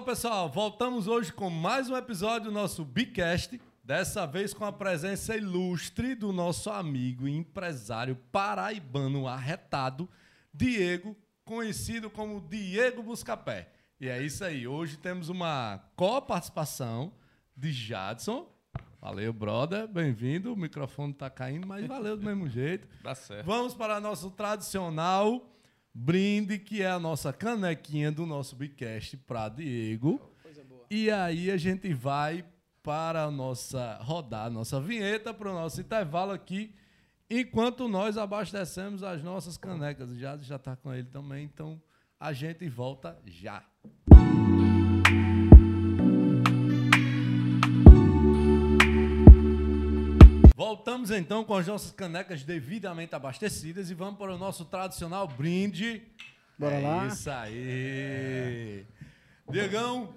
Fala pessoal, voltamos hoje com mais um episódio do nosso Bicast. Dessa vez com a presença ilustre do nosso amigo e empresário paraibano arretado, Diego, conhecido como Diego Buscapé. E é isso aí, hoje temos uma co-participação de Jadson. Valeu, brother, bem-vindo. O microfone tá caindo, mas valeu do mesmo jeito. Dá certo. Vamos para nosso tradicional brinde, que é a nossa canequinha do nosso Bicast para Diego. E aí a gente vai para a nossa rodar, a nossa vinheta, para o nosso intervalo aqui, enquanto nós abastecemos as nossas canecas. Já já está com ele também, então a gente volta já. Voltamos então com as nossas canecas devidamente abastecidas e vamos para o nosso tradicional brinde. Bora é lá? Isso aí. Diegão,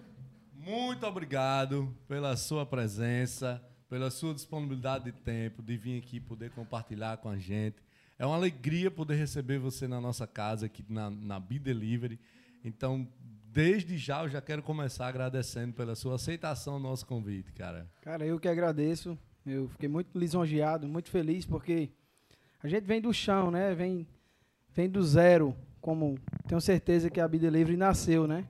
muito obrigado pela sua presença, pela sua disponibilidade de tempo, de vir aqui poder compartilhar com a gente. É uma alegria poder receber você na nossa casa aqui na, na Be Delivery. Então, desde já eu já quero começar agradecendo pela sua aceitação ao nosso convite, cara. Cara, eu que agradeço. Eu fiquei muito lisonjeado, muito feliz, porque a gente vem do chão, né? Vem, vem do zero, como tenho certeza que a Be Delivery nasceu, né?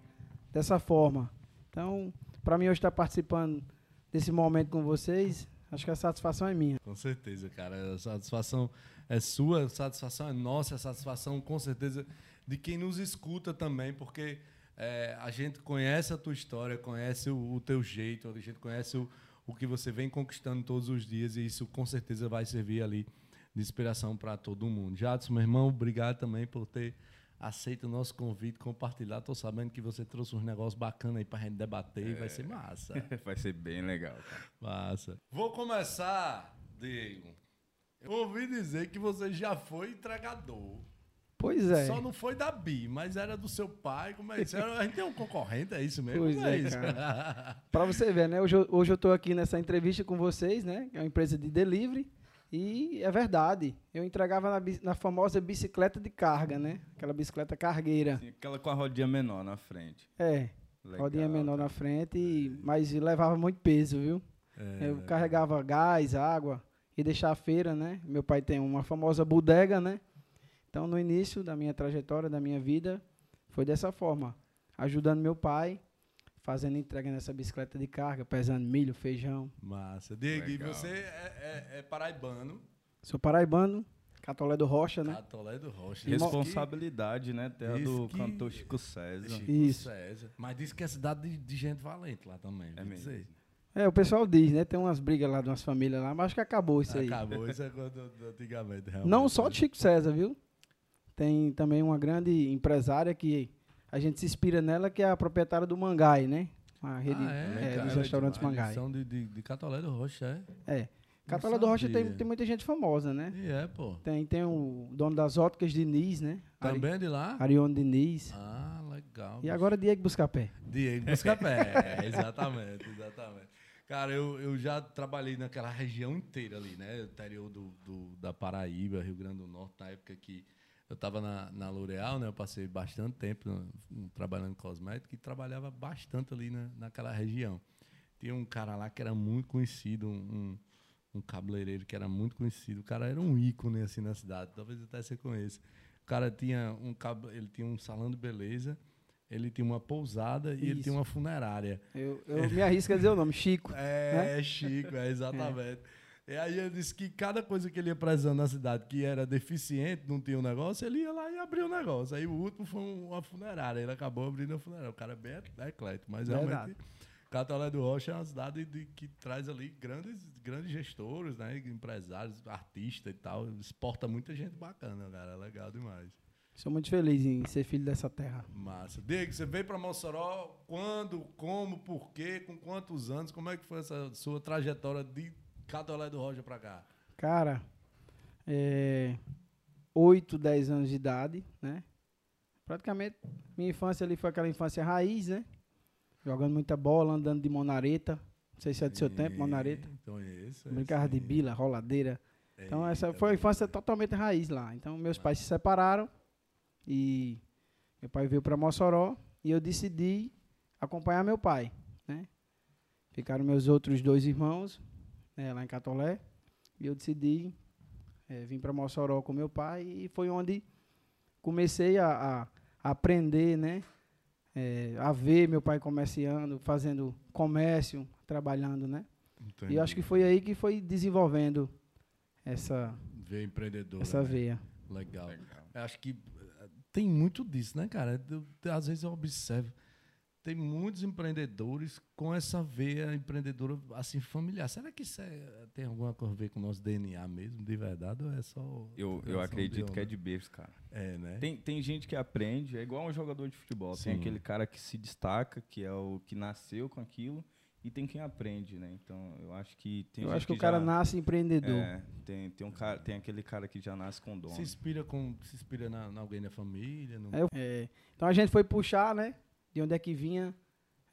Dessa forma. Então, para mim hoje estar participando desse momento com vocês, acho que a satisfação é minha. Com certeza, cara. A satisfação é sua, a satisfação é nossa, a satisfação com certeza de quem nos escuta também, porque é, a gente conhece a tua história, conhece o, o teu jeito, a gente conhece o, o que você vem conquistando todos os dias e isso com certeza vai servir ali de inspiração para todo mundo. Jadson, meu irmão, obrigado também por ter aceito o nosso convite, compartilhar. Tô sabendo que você trouxe uns negócios bacanas aí pra gente debater e vai ser massa. Vai ser bem legal, cara. Massa. Vou começar, Diego. Eu ouvi dizer que você já foi entregador. Pois é. Só não foi da Bi, mas era do seu pai. Como é isso? Era- A gente tem um concorrente, é isso mesmo? Pois Como é, isso? Para você ver, né? Hoje, eu- hoje eu estou aqui nessa entrevista com vocês, né? É uma empresa de delivery. E é verdade. Eu entregava na, na famosa bicicleta de carga, né? Aquela bicicleta cargueira. Assim, aquela com a rodinha menor na frente. É. Legal, rodinha menor cara. na frente, e- mas levava muito peso, viu? É, Eu carregava gás, água e deixar a feira, né? Meu pai tem uma famosa bodega, né? Então, no início da minha trajetória, da minha vida, foi dessa forma, ajudando meu pai, fazendo entrega nessa bicicleta de carga, pesando milho, feijão. Massa. Diego, e você é, é- é paraibano, Sou paraibano, Catolé do Rocha, né? Catolé do Rocha. Responsabilidade, né? Terra Diz do que- cantor Chico César. Chico Isso. César. Mas disse que é cidade de, de gente valente lá também. É mesmo. dizer. É, o pessoal diz, né? Tem umas brigas lá de umas famílias lá, mas acho que acabou isso aí. Acabou, isso é quando, antigamente. realmente. Não só de Chico César, viu? Tem também uma grande empresária que a gente se inspira nela, que é a proprietária do Mangai, né? A rede Ah, é, cara, dos restaurantes de- Mangai. São de, de, de Catolé do Rocha, é? É. Catolé do Rocha tem, tem muita gente famosa, né? E é, pô. Tem, tem o dono das óticas Diniz, né? Ari, Também é de lá? Arione Diniz. Ah, legal. E agora Diego Buscapé. Diego Buscapé. é, exatamente, exatamente. Cara, eu, eu já trabalhei naquela região inteira ali, né? Interior do, do, da Paraíba, Rio Grande do Norte, na época que eu estava na, na L'Oréal, né? Eu passei bastante tempo no- trabalhando em cosmética e trabalhava bastante ali na, naquela região. Tinha um cara lá que era muito conhecido, um, um, um cabeleireiro que era muito conhecido. O cara era um ícone assim na cidade, talvez até você conheça. O cara tinha um ele tinha um salão de beleza, ele tinha uma pousada e ele Isso. tinha uma funerária. Eu, eu me arrisco a dizer o nome, Chico. É, Chico, é exatamente. E aí ele disse que cada coisa que ele ia precisando na cidade que era deficiente, não tinha um negócio, ele ia lá e abria o negócio. Aí o último foi um- uma funerária, ele acabou abrindo a funerária. O cara é bem eclético, mas Verdade. realmente Catolé do Rocha é uma cidade de- que traz ali grandes, grandes gestores, né, empresários, artistas e tal. Exporta muita gente bacana, cara, é legal demais. Sou muito feliz em ser filho dessa terra. Massa. Diego, você veio para Mossoró quando, como, por quê, com quantos anos? Como é que foi essa sua trajetória de Catolé do Rocha para cá? Cara, é, 8, 10 anos de idade, né? Praticamente, minha infância ali foi aquela infância raiz, né? Jogando muita bola, andando de monareta. Não sei se é do seu tempo, monareta. Então é isso. Brincava de bila, roladeira. Então essa foi a infância totalmente raiz lá. Então meus pais se separaram e meu pai veio para Mossoró e eu decidi acompanhar meu pai, né? Ficaram meus outros dois irmãos né, lá em Catolé e eu decidi é, vir para Mossoró com meu pai e foi onde comecei a, a, aprender, né? É, a ver meu pai comerciando, fazendo comércio, trabalhando, né? Entendi. E acho que foi aí que foi desenvolvendo essa, Veio empreendedor. essa né? veia. Legal. Eu acho que eh, tem muito disso, né, cara? Eu- às vezes eu observo. Tem muitos empreendedores com essa veia empreendedora assim familiar. Será que isso é- tem alguma coisa a ver com o nosso DNA mesmo, de verdade, ou é só. Eu, eu acredito que é de berço, cara. É, né? Tem, tem gente que aprende, é igual um jogador de futebol. Tem Sim. aquele cara que se destaca, que é o que nasceu com aquilo, e tem quem aprende, né? Então, eu acho que tem eu gente acho que, o cara já- nasce empreendedor. É, tem, tem, um cara, tem aquele cara que já nasce com dom. Se inspira, com, se inspira na, na alguém da família? No... Eu- é, então a gente foi puxar, né? De onde é que vinha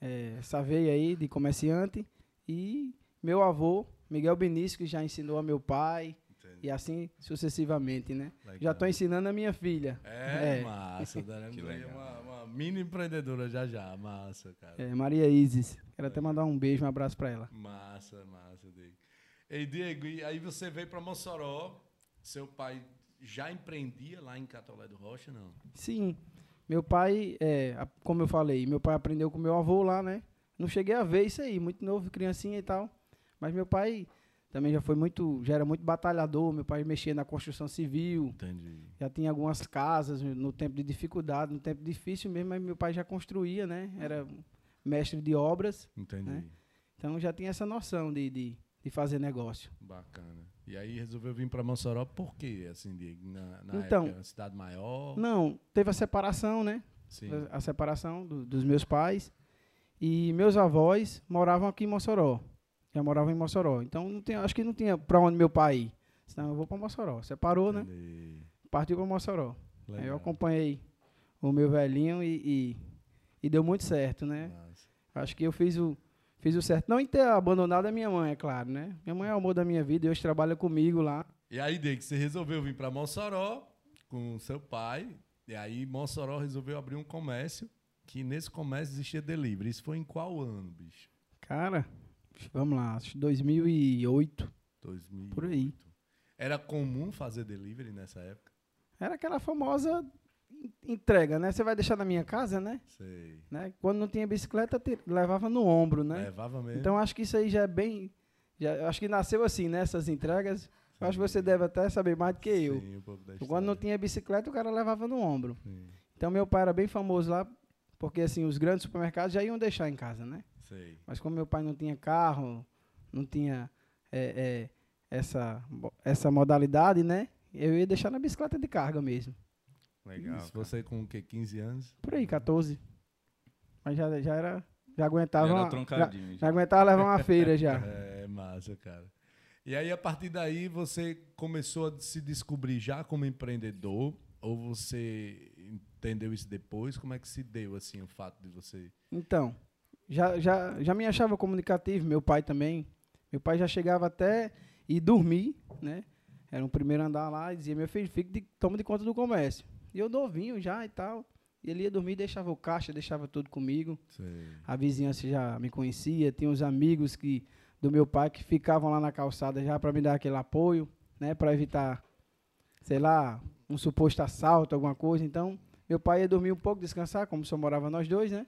é, essa veia aí de comerciante. E meu avô, Miguel Benício, que já ensinou a meu pai. Entendi. E assim sucessivamente, né? Já Legal. estou ensinando a minha filha. É, É. massa. Que legal. uma, uma mini empreendedora já já. Massa, cara. É, Maria Isis. Quero até mandar um beijo, um abraço para ela. Massa, massa, Diego. Ei, Diego, e aí você veio para Mossoró, seu pai já empreendia lá em Catolé do Rocha, não? Sim, meu pai, é, como eu falei, meu pai aprendeu com meu avô lá, né? Não cheguei a ver isso aí, muito novo, criancinha e tal. Mas meu pai também já foi muito, já era muito batalhador. Meu pai mexia na construção civil, Entendi. já tinha algumas casas no tempo de dificuldade, no tempo difícil mesmo, mas meu pai já construía, né? Era mestre de obras, Entendi. Né? então já tinha essa noção de, de, de fazer negócio. Bacana. E aí resolveu vir para Mossoró por quê, assim, Diego? Na, na Então- época, cidade maior? Não, teve a separação, né? Sim. a separação do- dos meus pais. E meus avós moravam aqui em Mossoró. Já moravam em Mossoró. Então, não tem, acho que não tinha para onde meu pai ir. Senão eu vou para Mossoró. Separou, né? Entendi. Partiu para Mossoró. Aí eu Legal. acompanhei o meu velhinho e, e, e deu muito certo, né? Massa. Acho que eu fiz o, fiz o certo. Não em ter abandonado a minha mãe, é claro, né? Minha mãe é o amor da minha vida e hoje trabalha comigo lá. E aí, Diego, você resolveu vir para Mossoró com seu pai. E aí, Mossoró resolveu abrir um comércio. Que nesse comércio existia delivery. Isso foi em qual ano, bicho? Cara, vamos lá, acho que 2008, 2008. Por aí. Era comum fazer delivery nessa época? era aquela famosa entrega, né? Você vai deixar na minha casa, né? Sei. né? Quando não tinha bicicleta, levava no ombro, né? Levava mesmo. Então acho que isso aí já é bem. Já, eu acho que nasceu assim, nessas entregas. Eu acho que você deve até saber mais do que eu. Sim, um pouco da Quando não tinha bicicleta, o cara levava no ombro. Sim, Então meu pai era bem famoso lá, porque assim, os grandes supermercados já iam deixar em casa, né? sei. Mas como meu pai não tinha carro, não tinha é, é, essa, essa modalidade, né? Eu ia deixar na bicicleta de carga mesmo. Legal. Isso, cara. você com o quê? 15 anos? Por aí, 14. Mas já, já era. Já aguentava. Já era uma- já, troncadinho. já aguentava levar uma feira já. É, massa, cara. E aí, a partir daí, você começou a se descobrir já como empreendedor? Ou você entendeu isso depois? Como é que se deu, assim, o fato de você... Então, já, já, já me achava comunicativo, meu pai também. Meu pai já chegava até e dormir, né? Era um primeiro andar lá e dizia, meu filho, fique de, toma de conta do comércio. E eu novinho já e tal. E ele ia dormir, deixava o caixa, deixava tudo comigo. Sei. A vizinhança já me conhecia, tinha uns amigos que do meu pai que ficavam lá na calçada já para me dar aquele apoio, né, para evitar, sei lá, um suposto assalto, alguma coisa. Então, meu pai ia dormir um pouco, descansar, como só morava nós dois, né?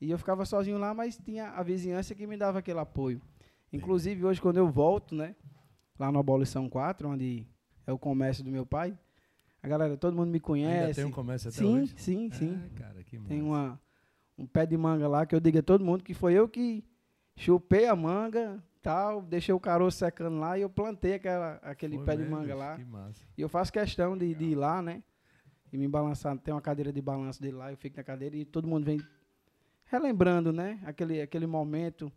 E eu ficava sozinho lá, mas tinha a vizinhança que me dava aquele apoio. Inclusive, hoje, quando eu volto, né, lá no Abolição 4, onde é o comércio do meu pai, a galera, todo mundo me Ainda conhece. tem um comércio até sim, hoje? sim, sim. Ah, cara, que Tem uma, um pé de manga lá que eu digo a todo mundo que foi eu que chupei a manga, tal, deixei o caroço secando lá e eu plantei aquela, aquele Foi pé de mesmo, manga bicho, lá. Que massa. E eu faço questão de, de ir lá, né? E me balançar. Tem uma cadeira de balanço dele lá, eu fico na cadeira e todo mundo vem relembrando, né? Aquele, aquele momento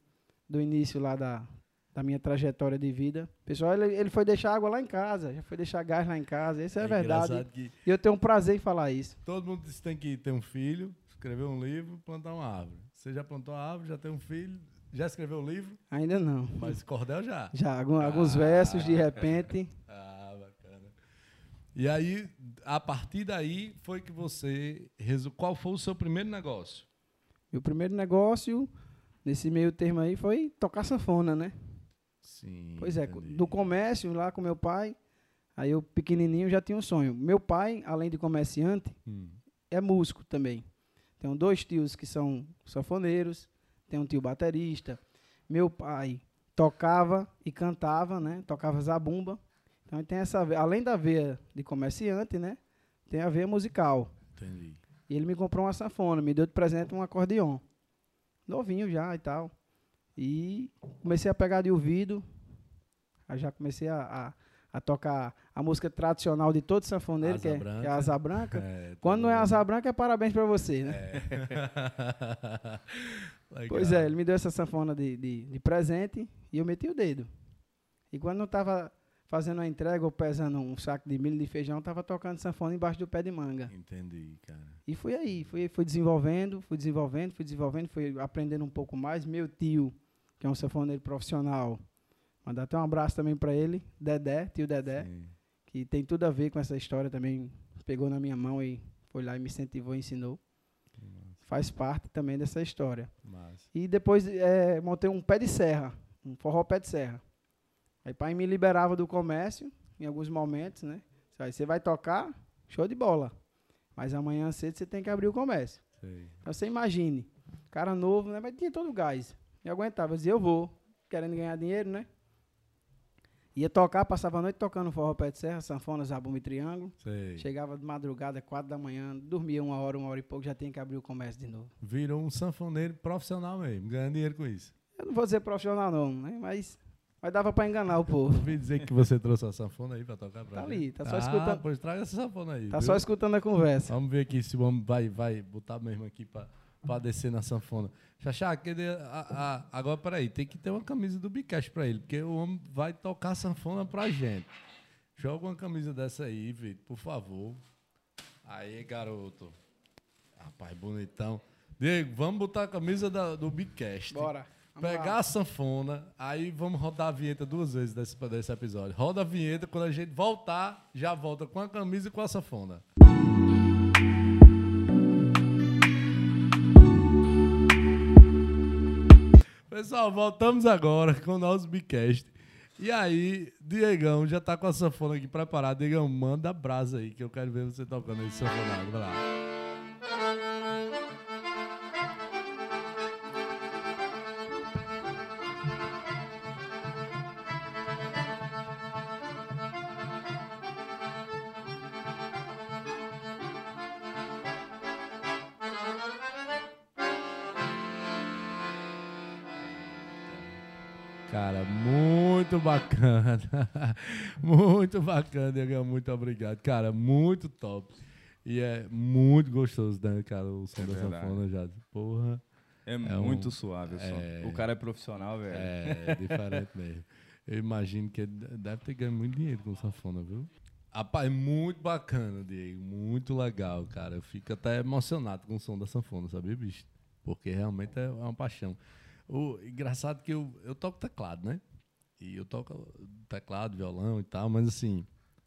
do início lá da, da minha trajetória de vida. Pessoal, ele, ele foi deixar água lá em casa, já foi deixar gás lá em casa. Isso é, verdade. engraçado que E eu tenho um prazer em falar isso. todo mundo diz que tem que ter um filho, escrever um livro, plantar uma árvore. Você já plantou a árvore, já tem um filho, já escreveu o livro, Ainda não. mas cordel já. Já, algum- alguns Ah. versos, de repente. Ah, bacana. E aí, a partir daí, foi que você. resu- Qual foi o seu primeiro negócio? Meu primeiro negócio, nesse meio termo aí, foi tocar sanfona, né? Sim. Pois é, entendi. do comércio lá com meu pai, aí eu pequenininho já tinha um sonho. Meu pai, além de comerciante, Hum. é músico também. Tenho dois tios que são sanfoneiros, tem um tio baterista. Meu pai tocava e cantava, né? Tocava zabumba. Então tem essa, além da veia de comerciante, né? Tem a veia musical. Entendi. E ele me comprou uma sanfona, me deu de presente um acordeon. Novinho já e tal. E comecei a pegar de ouvido. Aí já comecei a, a, a tocar a música tradicional de todo sanfoneiro, que é, que é a asa branca. É, Quando não é asa branca, é parabéns pra você, né? bem. Pois é, ele me deu essa sanfona de, de, de presente e eu meti o dedo. E quando eu tava fazendo a entrega ou pesando um saco de milho de feijão, eu tava tocando sanfona embaixo do pé de manga. Entendi, cara. E fui aí, fui, fui desenvolvendo, fui desenvolvendo, fui desenvolvendo, fui aprendendo um pouco mais. Meu tio, que é um sanfoneiro profissional, mandar até um abraço também para ele, Dedé, tio Dedé, Sim. que tem tudo a ver com essa história também. Pegou na minha mão e foi lá e me incentivou e ensinou. Faz parte também dessa história. Massa. E depois eh, montei um pé de serra, um forró pé de serra. Aí pai me liberava do comércio em alguns momentos, né? Aí você vai tocar, show de bola. Mas amanhã cedo você tem que abrir o comércio. Sei. Então você imagine, cara novo, né? Mas tinha todo o gás. E aguentava, eu dizia, eu vou, querendo ganhar dinheiro, né? Ia tocar, passava a noite tocando forró pé de serra, sanfona, zabumba e triângulo. Sei. Chegava de madrugada, quatro da manhã, dormia uma hora, uma hora e pouco, já tinha que abrir o comércio de novo. Virou um sanfoneiro profissional mesmo, ganhando dinheiro com isso. Eu não vou dizer profissional não, né? Mas, mas dava pra enganar o povo. Ouvi dizer que você trouxe a sanfona aí pra tocar pra Tá ali, tá só ah, escutando. pois traga essa sanfona aí. Tá viu? só escutando a conversa. Vamos ver aqui se o homem vai, vai botar mesmo aqui pra, pra descer na sanfona. Xaxá, cadê a- a- agora peraí, tem que ter uma camisa do Bicast pra ele, porque o homem vai tocar sanfona pra gente. Joga uma camisa dessa aí, Vitor, por favor. Aí, garoto. Rapaz, bonitão. Diego, vamos botar a camisa da- do Bicast. Bora. Pegar lá. a sanfona, aí vamos rodar a vinheta duas vezes desse, desse episódio. Roda a vinheta, quando a gente voltar, já volta com a camisa e com a sanfona. Pessoal, voltamos agora com o nosso Bicast. E aí, Diegão já tá com a sanfona aqui preparada. Diegão, manda brasa aí, que eu quero ver você tocando esse sanfonado. Vai lá. Cara, muito bacana. muito bacana, Diegão. Muito obrigado. Cara, muito top. E é muito gostoso, né, cara, o som É da verdade. sanfona já. Porra, É, um- muito suave o som. é- O cara é profissional, velho. é diferente mesmo. Eu imagino que deve ter ganho muito dinheiro com sanfona, viu? Rapaz, muito bacana, Diego. Muito legal, cara. Eu fico até emocionado com o som da sanfona, sabia, bicho? Porque realmente é uma paixão. O engraçado que eu, eu toco teclado, né? E eu toco teclado, violão e tal, mas assim,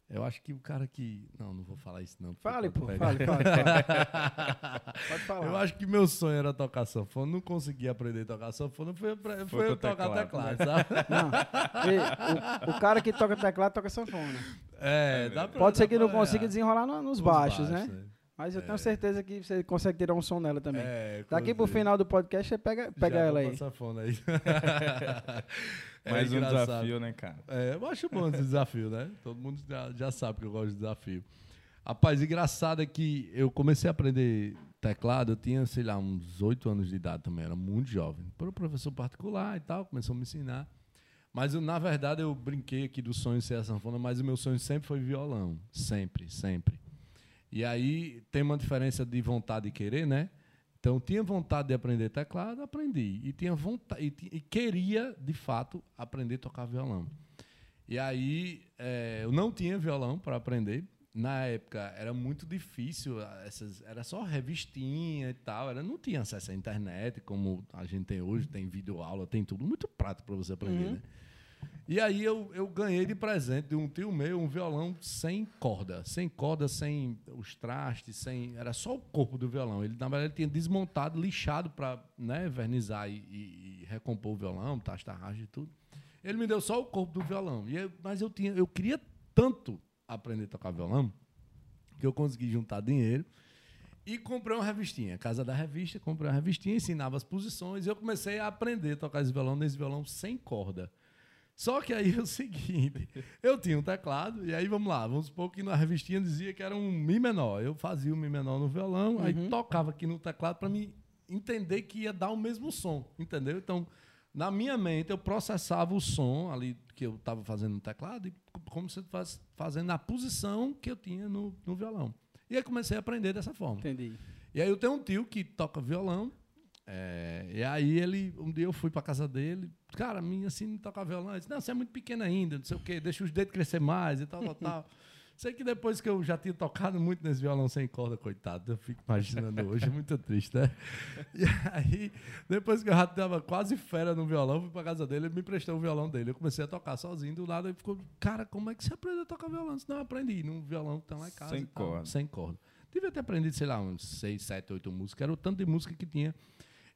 eu acho que o cara que. Não, não vou falar isso, não. Fale, pô. Fale, fale, fale. Pode falar. Eu acho que meu sonho era tocar sanfona, não consegui aprender a tocar sanfona, foi, foi, foi eu tocar teclado. teclado, sabe? Não. Ei, o, o cara que toca teclado toca sanfona. É, dá pra, Pode ser dá que não pra- consiga é, desenrolar no- nos os baixos, né? Mas eu tenho É. certeza que você consegue tirar um som nela também. É, Daqui pro final do podcast, você pega, pega Já ela aí. sanfona aí. É Mais um engraçado. desafio, né, cara? É, eu acho bom esse desafio, né? Todo mundo já, já sabe que eu gosto de desafio. Rapaz, engraçado é que eu comecei a aprender teclado, eu tinha, sei lá, uns oito anos de idade também, era muito jovem. Por um professor particular e tal, começou a me ensinar. Mas, eu, na verdade, eu brinquei aqui do sonho ser a sanfona, mas o meu sonho sempre foi violão. Sempre, sempre. E aí tem uma diferença de vontade e querer, né? Então, tinha vontade de aprender teclado, aprendi. E tinha vontade e, e queria, de fato, aprender a tocar violão. E aí, eh, eu não tinha violão para aprender. Na época, era muito difícil. ah, Essas, era só revistinha e tal. Era, não tinha acesso à internet, como a gente tem hoje. Tem vídeo aula, tem tudo. Muito prático para você aprender, Uhum. né? E aí eu, eu ganhei de presente de um tio meu um violão sem corda. Sem corda, sem os trastes, sem. Era só o corpo do violão. Ele, na verdade, ele tinha desmontado, lixado para né, vernizar e, e, e, recompor o violão, tastarragem e tudo. Ele me deu só o corpo do violão. E eu, mas eu, tinha, eu queria tanto aprender a tocar violão que eu consegui juntar dinheiro e comprei uma revistinha. Casa da Revista, comprei uma revistinha, ensinava as posições e eu comecei a aprender a tocar esse violão nesse violão sem corda. Só que aí é o seguinte, eu tinha um teclado, e aí vamos lá, vamos supor que na revistinha dizia que era um Mi menor. Eu fazia o Mi menor no violão, uhum. aí tocava aqui no teclado para me entender que ia dar o mesmo som, entendeu? Então, na minha mente, eu processava o som ali que eu estava fazendo no teclado, e como se fosse fazendo na posição que eu tinha no, no violão. E aí comecei a aprender dessa forma. Entendi. E aí eu tenho um tio que toca violão, é, e aí ele, um dia eu fui para casa dele, cara, minha assim não toca violão. Ele disse, não, você é muito pequeno ainda, não sei o quê, deixa os dedos crescer mais e tal, tal, tal. Sei que depois que eu já tinha tocado muito nesse violão sem corda, coitado, eu fico imaginando hoje, é muito triste, né? E aí, depois que eu já estava quase fera no violão, fui pra casa dele, ele me prestou o violão dele. Eu comecei a tocar sozinho, do lado ele ficou, cara, como é que você aprendeu a tocar violão? Eu disse, não, eu aprendi num violão que tá lá em casa. Sem corda. Sem corda. Devia ter aprendido, sei lá, uns 6, 7, 8 músicas, era o tanto de música que tinha.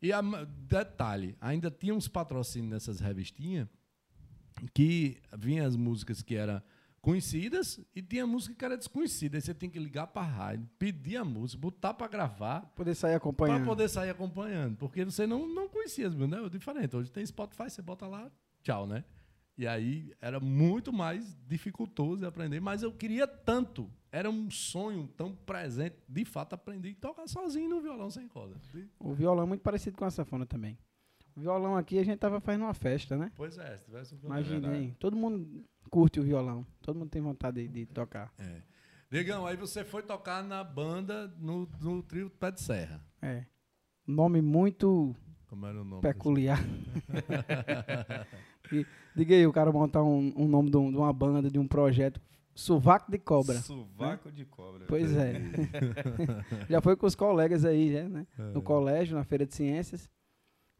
E a, detalhe, ainda tinha uns patrocínios nessas revistinhas que vinha as músicas que eram conhecidas e tinha música que era desconhecida. Aí você tem que ligar para a rádio, pedir a música, botar para gravar. Poder sair acompanhando. Para poder sair acompanhando. Porque você não, não conhecia as músicas, né? É diferente. Hoje tem Spotify, você bota lá, tchau, né? E aí era muito mais dificultoso de aprender, mas eu queria tanto. Era um sonho tão presente, de fato, aprender a tocar sozinho no violão sem corda. O violão é muito parecido com a sanfona também. O violão aqui a gente tava fazendo uma festa, né? Pois é, se tivesse um violão. Imagina todo mundo curte o violão, todo mundo tem vontade de, de tocar. É. Digão, aí você foi tocar na banda no, no trio Pé de Serra. É. Nome muito Como era o nome peculiar. E, diga aí, o cara montar um, um nome de, um, de, uma banda, de um projeto. Sovaco de cobra. Sovaco né? de cobra. Pois é. já foi com os colegas aí, já, né? É. No colégio, na Feira de Ciências.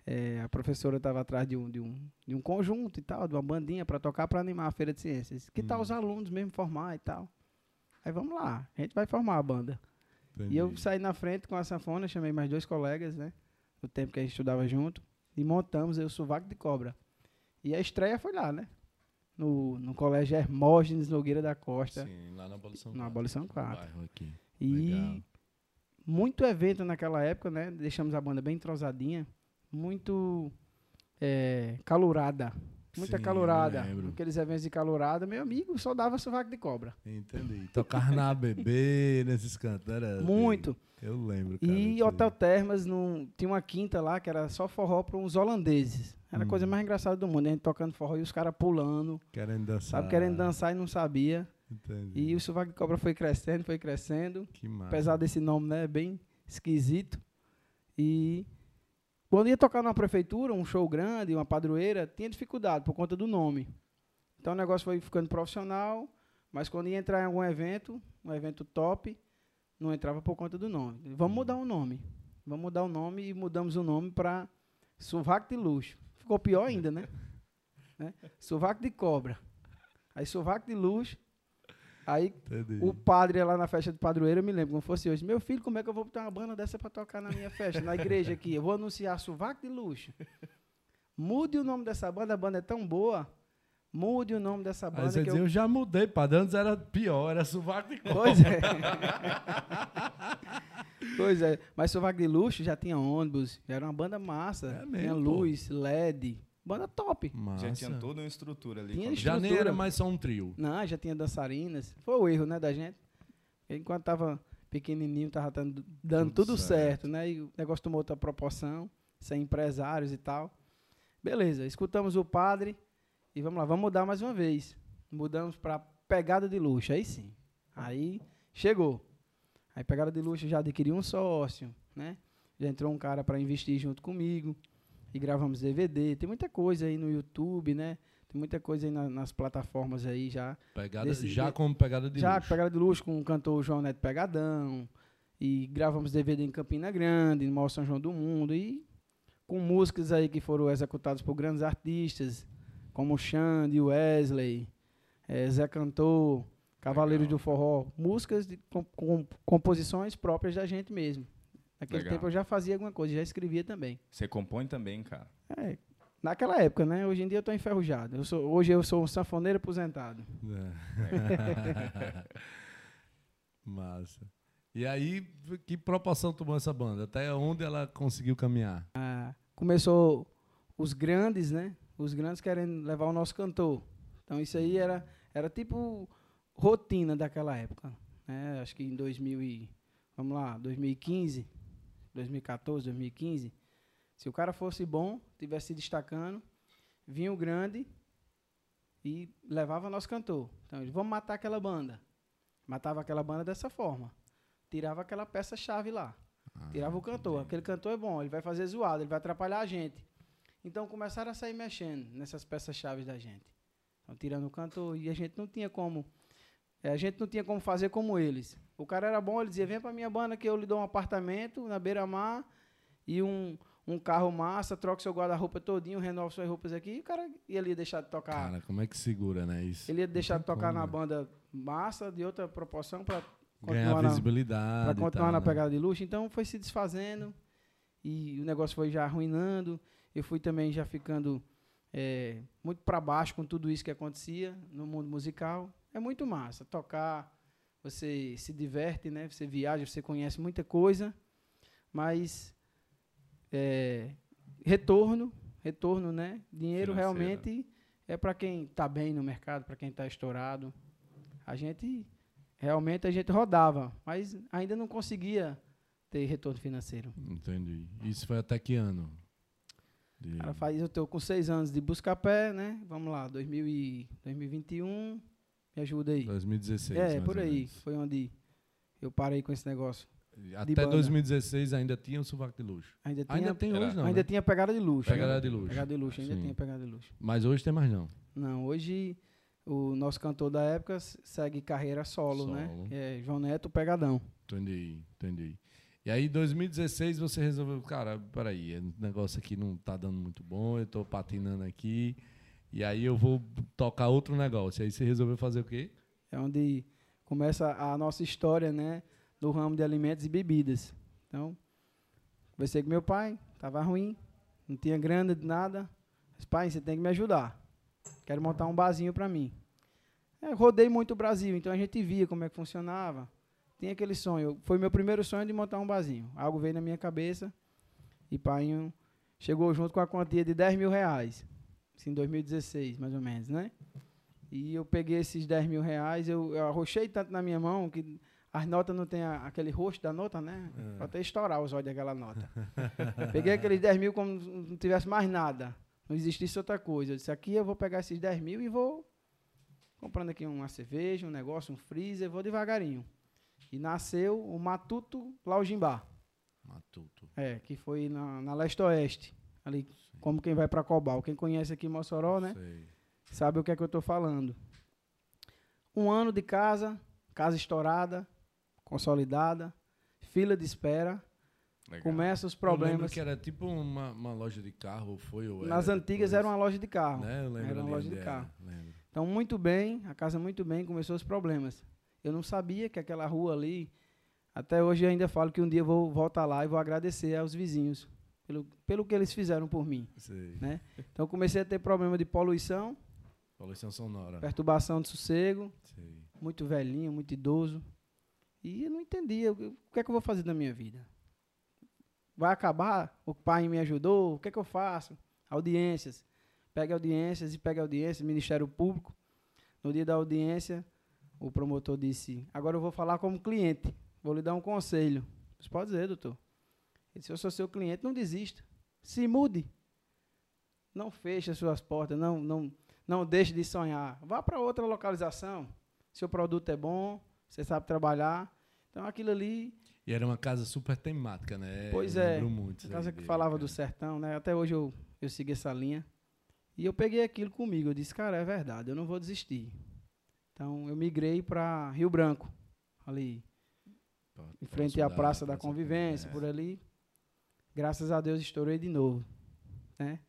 É, a professora estava atrás de um, de, um, de um conjunto e tal, de uma bandinha para tocar, para animar a Feira de Ciências. Que hum. tal os alunos mesmo formar e tal? Aí vamos lá, a gente vai formar a banda. Entendi. E eu saí na frente com a sanfona, chamei mais dois colegas, né? No tempo que a gente estudava junto. E montamos aí o Sovaco de Cobra. E a estreia foi lá, né? No, no colégio Hermógenes Nogueira da Costa. Sim, lá na Abolição 4. Na Abolição 4. Bairro aqui. E Legal. muito evento naquela época, né? Deixamos a banda bem entrosadinha. Muito é, calorada. Muita Sim, calorada. Aqueles eventos de calorada, meu amigo, só dava sovaco de cobra. Entendi. Tocar na ABB, nesses cantos. Era Muito. Eu lembro. Cara, e Hotel Termas, num, tinha uma quinta lá que era só forró para uns holandeses. Era a coisa hum. mais engraçada do mundo. A gente tocando forró e os caras pulando. Querendo dançar. Sabe, querendo dançar e não sabia. Entendi. E o Sovaco de Cobra foi crescendo, foi crescendo. Que massa. Apesar desse nome, né? Bem esquisito. E quando ia tocar numa prefeitura, um show grande, uma padroeira, tinha dificuldade por conta do nome. Então o negócio foi ficando profissional, mas quando ia entrar em algum evento, um evento top, não entrava por conta do nome. Vamos mudar o nome. Vamos mudar o nome e mudamos o nome para Sovaco de Luxo. Ficou pior ainda, né? né? Sovaco de cobra. Aí sovaco de luxo. Aí Entendi. o padre lá na festa de padroeiro, eu me lembro como fosse hoje. Meu filho, como é que eu vou botar uma banda dessa para tocar na minha festa, na igreja aqui? Eu vou anunciar sovaco de luxo. Mude o nome dessa banda, a banda é tão boa. Mude o nome dessa banda. Aí você dizia, eu... eu... já mudei, padre. Antes era pior, era sovaco de cobra. Pois é. pois é. Mas sovaco de luxo já tinha ônibus, já era uma banda massa. É mesmo, tinha luz, pô. LED. Banda top. Massa. Já tinha toda uma estrutura ali. Tinha estrutura. Já nem era mais só um trio. Não, já tinha dançarinas. Foi o erro, né, da gente. Enquanto tava pequenininho, tava dando, dando tudo, tudo certo. certo, né? E o negócio tomou outra proporção, sem empresários e tal. Beleza, escutamos o padre e vamos lá, vamos mudar mais uma vez. Mudamos para pegada de luxo, aí sim. Aí chegou. Aí pegada de luxo já adquiri um sócio, né? Já entrou um cara para investir junto comigo e gravamos DVD. Tem muita coisa aí no YouTube, né? Tem muita coisa aí na, nas plataformas aí já. Pegada, desse, já como pegada de já luxo. Já pegada de luxo com o cantor João Neto Pegadão. E gravamos DVD em Campina Grande, no maior São João do Mundo. E com músicas aí que foram executadas por grandes artistas, como Xande, Wesley, eh, Zé Cantor, Cavaleiros Legal. do Forró, músicas de com, com- composições próprias da gente mesmo. Naquele Legal. tempo eu já fazia alguma coisa, já escrevia também. Você compõe também, cara. É, naquela época, né? Hoje em dia eu tô enferrujado. Eu sou, hoje eu sou um sanfoneiro aposentado. É. Massa. E aí, que proporção tomou essa banda? Até onde ela conseguiu caminhar? Ah, começou os grandes, né? Os grandes querendo levar o nosso cantor. Então isso aí era, era tipo rotina daquela época. Né? Acho que em 2000 e, vamos lá, 2015, 2014, 2015, se o cara fosse bom, tivesse se destacando, vinha o grande e levava nosso cantor. Então eles vamos matar aquela banda. Matava aquela banda dessa forma. Tirava aquela peça-chave lá. Tirava o cantor. Aquele cantor é bom, ele vai fazer zoado, ele vai atrapalhar a gente. Então começaram a sair mexendo nessas peças-chave da gente. Então, tirando o cantor. E a gente não tinha como. eh, a gente não tinha como fazer como eles. O cara era bom, ele dizia: vem pra minha banda que eu lhe dou um apartamento na beira-mar e um, um carro massa, troca seu guarda-roupa todinho, renova suas roupas aqui. E o cara ia ali deixar de tocar. Cara, como é que segura, né? Isso. ele ia deixar de tocar como, na né? banda massa, de outra proporção, para Ganhar continuar na, visibilidade. para continuar tal, na né? pegada de luxo. Então foi se desfazendo e o negócio foi já arruinando. Eu fui também já ficando eh, muito para baixo com tudo isso que acontecia no mundo musical. É muito massa tocar, você se diverte, né? Você viaja, você conhece muita coisa, mas eh, retorno, retorno, né? Dinheiro realmente é para quem está bem no mercado, para quem está estourado. A gente realmente a gente rodava, mas ainda não conseguia ter retorno financeiro. Entendi. Isso foi até que ano? De- Cara, faz, eu tô com seis anos de Buscapé, né? Vamos lá, 2000 e 2021, me ajuda aí. 2016. é, por aí, foi onde eu parei com esse negócio. Até banda. 2016 ainda tinha o sovaco de luxo. Ainda tinha, Ainda tem Era- hoje, não. ainda né? tinha pegada de luxo. Pegada né? de luxo. Pegada de luxo, ainda Sim. tinha pegada de luxo. Mas hoje tem mais não. Não, hoje o nosso cantor da época segue carreira solo, né? Solo. Que é João Neto Pegadão. Entendi, entendi. E aí, em 2016, você resolveu, cara, peraí, o negócio aqui não tá dando muito bom, eu tô patinando aqui, e aí eu vou tocar outro negócio. Aí você resolveu fazer o quê? É onde começa a nossa história, né? Do ramo de alimentos e bebidas. Então, conversei com meu pai, tava ruim, não tinha grana de nada. Disse, pai, você tem que me ajudar. Quero montar um barzinho para mim. É, rodei muito o Brasil, então a gente via como é que funcionava. Tinha aquele sonho. Foi meu primeiro sonho de montar um barzinho. Algo veio na minha cabeça e pai chegou junto com a quantia de 10 mil reais. Assim, em 2016, mais ou menos, né? E eu peguei esses 10 mil reais, eu, eu arrochei tanto na minha mão que as notas não tem a- aquele rosto da nota, né? É. Pra até estourar os olhos daquela nota. peguei aqueles 10 mil como se não tivesse mais nada. Não existisse outra coisa. Eu disse, aqui eu vou pegar esses 10 mil e vou comprando aqui uma cerveja, um negócio, um freezer, vou devagarinho. E nasceu o Matuto Laugimbá. Matuto. É, que foi na, na leste-oeste. Ali, como quem vai para Cobal. Quem conhece aqui Mossoró, né? Sei. sabe o que é que eu estou falando. Um ano de casa, casa estourada, consolidada, fila de espera, Legal. começa os Eu problemas. que era tipo uma, uma loja de carro, foi ou Nas era antigas depois, era uma loja de carro. Né? Eu lembro Era uma loja de carro. Então, muito bem, a casa muito bem, começou os problemas. Eu não sabia que aquela rua ali, até hoje eu ainda falo que um dia eu vou voltar lá e vou agradecer aos vizinhos pelo, pelo que eles fizeram por mim. Sei. Né? Então, comecei a ter problema de poluição, Poluição sonora. perturbação de sossego, Sei. muito velhinho, muito idoso. E eu não entendia o que- o que é que eu vou fazer da minha vida. Vai acabar? O pai me ajudou? O que é que eu faço? Audiências. Pega audiências e pega audiências, Ministério Público. No dia da audiência, o promotor disse: Agora eu vou falar como cliente, vou lhe dar um conselho. Você pode dizer, doutor. Ele disse: Eu sou seu cliente, não desista. Se mude. Não feche as suas portas, não, não, não deixe de sonhar. Vá para outra localização. Seu produto é bom, você sabe trabalhar. Então aquilo ali, E era uma casa super temática, né? Pois Eu é. muito isso a casa que dele, falava cara. do sertão, né? Até hoje eu, eu segui essa linha. E eu peguei aquilo comigo. Eu disse, cara, é verdade, eu não vou desistir. Então eu migrei para Rio Branco, ali, Pô, em frente à Praça da Convivência, por ali. Graças a Deus estourei de novo. Né?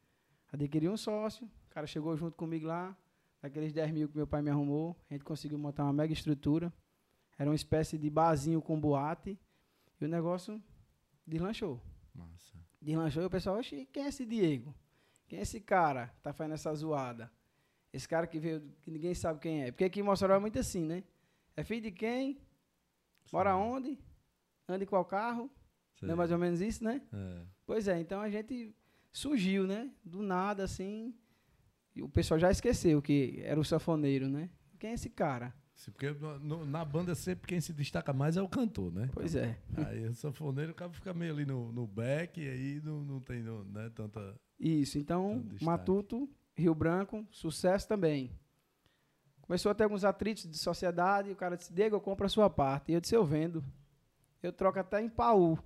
Adquiri um sócio, cara chegou junto comigo lá, daqueles 10 mil que meu pai me arrumou, a gente conseguiu montar uma mega estrutura. Era uma espécie de barzinho com boate. E o negócio deslanchou. Massa. Deslanchou e o pessoal, quem é esse Diego? Quem é esse cara que tá fazendo essa zoada? Esse cara que veio, que ninguém sabe quem é. Porque aqui em Mossoró é muito assim, né? É filho de quem? Mora onde? Anda em qual carro? Sei. Não é mais ou menos isso, né? É. Pois é, então a gente surgiu, né? Do nada, assim. E o pessoal já esqueceu que era o sanfoneiro, né? Quem é esse cara? Sim, Porque no- na banda sempre quem se destaca mais é o cantor, né? Pois é. Aí o sanfoneiro acaba fica meio ali no, no back e aí não, não tem no- né, tanta. Isso, então. Matuto, Rio Branco, sucesso também. Começou a ter alguns atritos de sociedade, e o cara disse, Diego, eu compro a sua parte. E eu disse, eu vendo. Eu troco até em paú.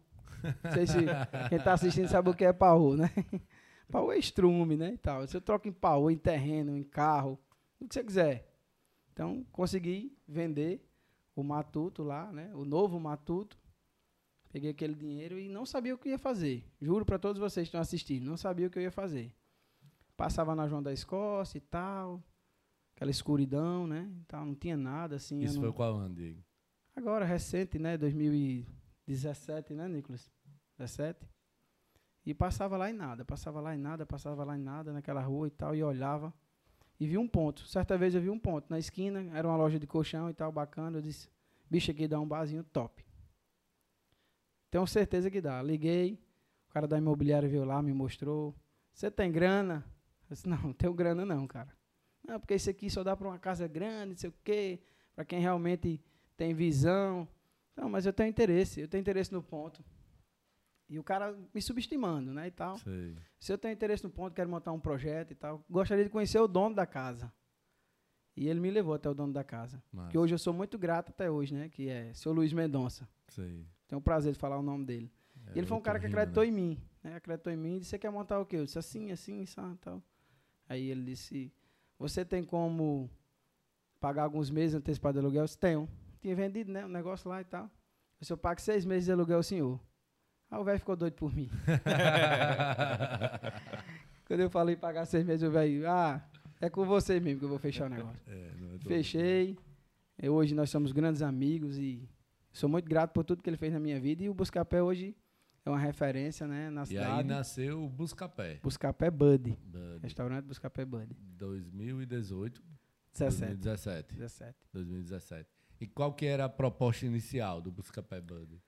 Não sei se quem está assistindo sabe o que é paú, né? Paú é estrume, né? E tal. Eu troco em paú, em terreno, em carro, o que você quiser. Então, consegui vender o Matuto lá, né? O novo Matuto. Peguei aquele dinheiro e não sabia o que ia fazer. Juro para todos vocês que estão assistindo, não sabia o que eu ia fazer. Passava na João da Escócia e tal, aquela escuridão, né? e tal, não tinha nada assim. Isso não- foi qual ano, Diego? Agora, recente, né? 2017, né, Nicolas? 17. E passava lá em nada, passava lá em nada, passava lá em nada naquela rua e tal, e olhava. E vi um ponto. Certa vez eu vi um ponto na esquina, era uma loja de colchão e tal, bacana. Eu disse, bicho, aqui dá um barzinho top. Tenho certeza que dá. Liguei, o cara da imobiliária veio lá, me mostrou. Você tem grana? Eu disse, não, não tenho grana não, cara. Não, porque isso aqui só dá para uma casa grande, não sei o quê, para quem realmente tem visão. Não, mas eu tenho interesse, eu tenho interesse no ponto. E o cara me subestimando, né, e tal. Sei. Se eu tenho interesse no ponto, quero montar um projeto e tal, gostaria de conhecer o dono da casa. E ele me levou até o dono da casa. Massa. Que hoje eu sou muito grato até hoje, né, que é seu Luiz Mendonça. Sei. Tenho o prazer de falar o nome dele. É E ele foi um cara que acreditou né? em mim, né? Acreditou em mim e disse, você quer montar o quê? Eu disse, assim, assim, ah, tal. Aí ele disse, você tem como pagar alguns meses antecipado de aluguel? Eu disse, tenho. Tinha vendido, né, um negócio lá e tal. Eu disse, eu pago seis meses de aluguel ao senhor. Aí o velho ficou doido por mim. Quando eu falei pagar seis meses, o velho, ah, é com você mesmo que eu vou fechar o negócio. É, é todo- Fechei. E hoje nós somos grandes amigos e sou muito grato por tudo que ele fez na minha vida. E o Buscapé hoje é uma referência, né, na E aí cidade. nasceu o Buscapé. Buscapé Buddy. Bud. Restaurante Buscapé Buddy. 2018. 17. 2017. 17. 2017. E qual que era a proposta inicial do Buscapé Bud?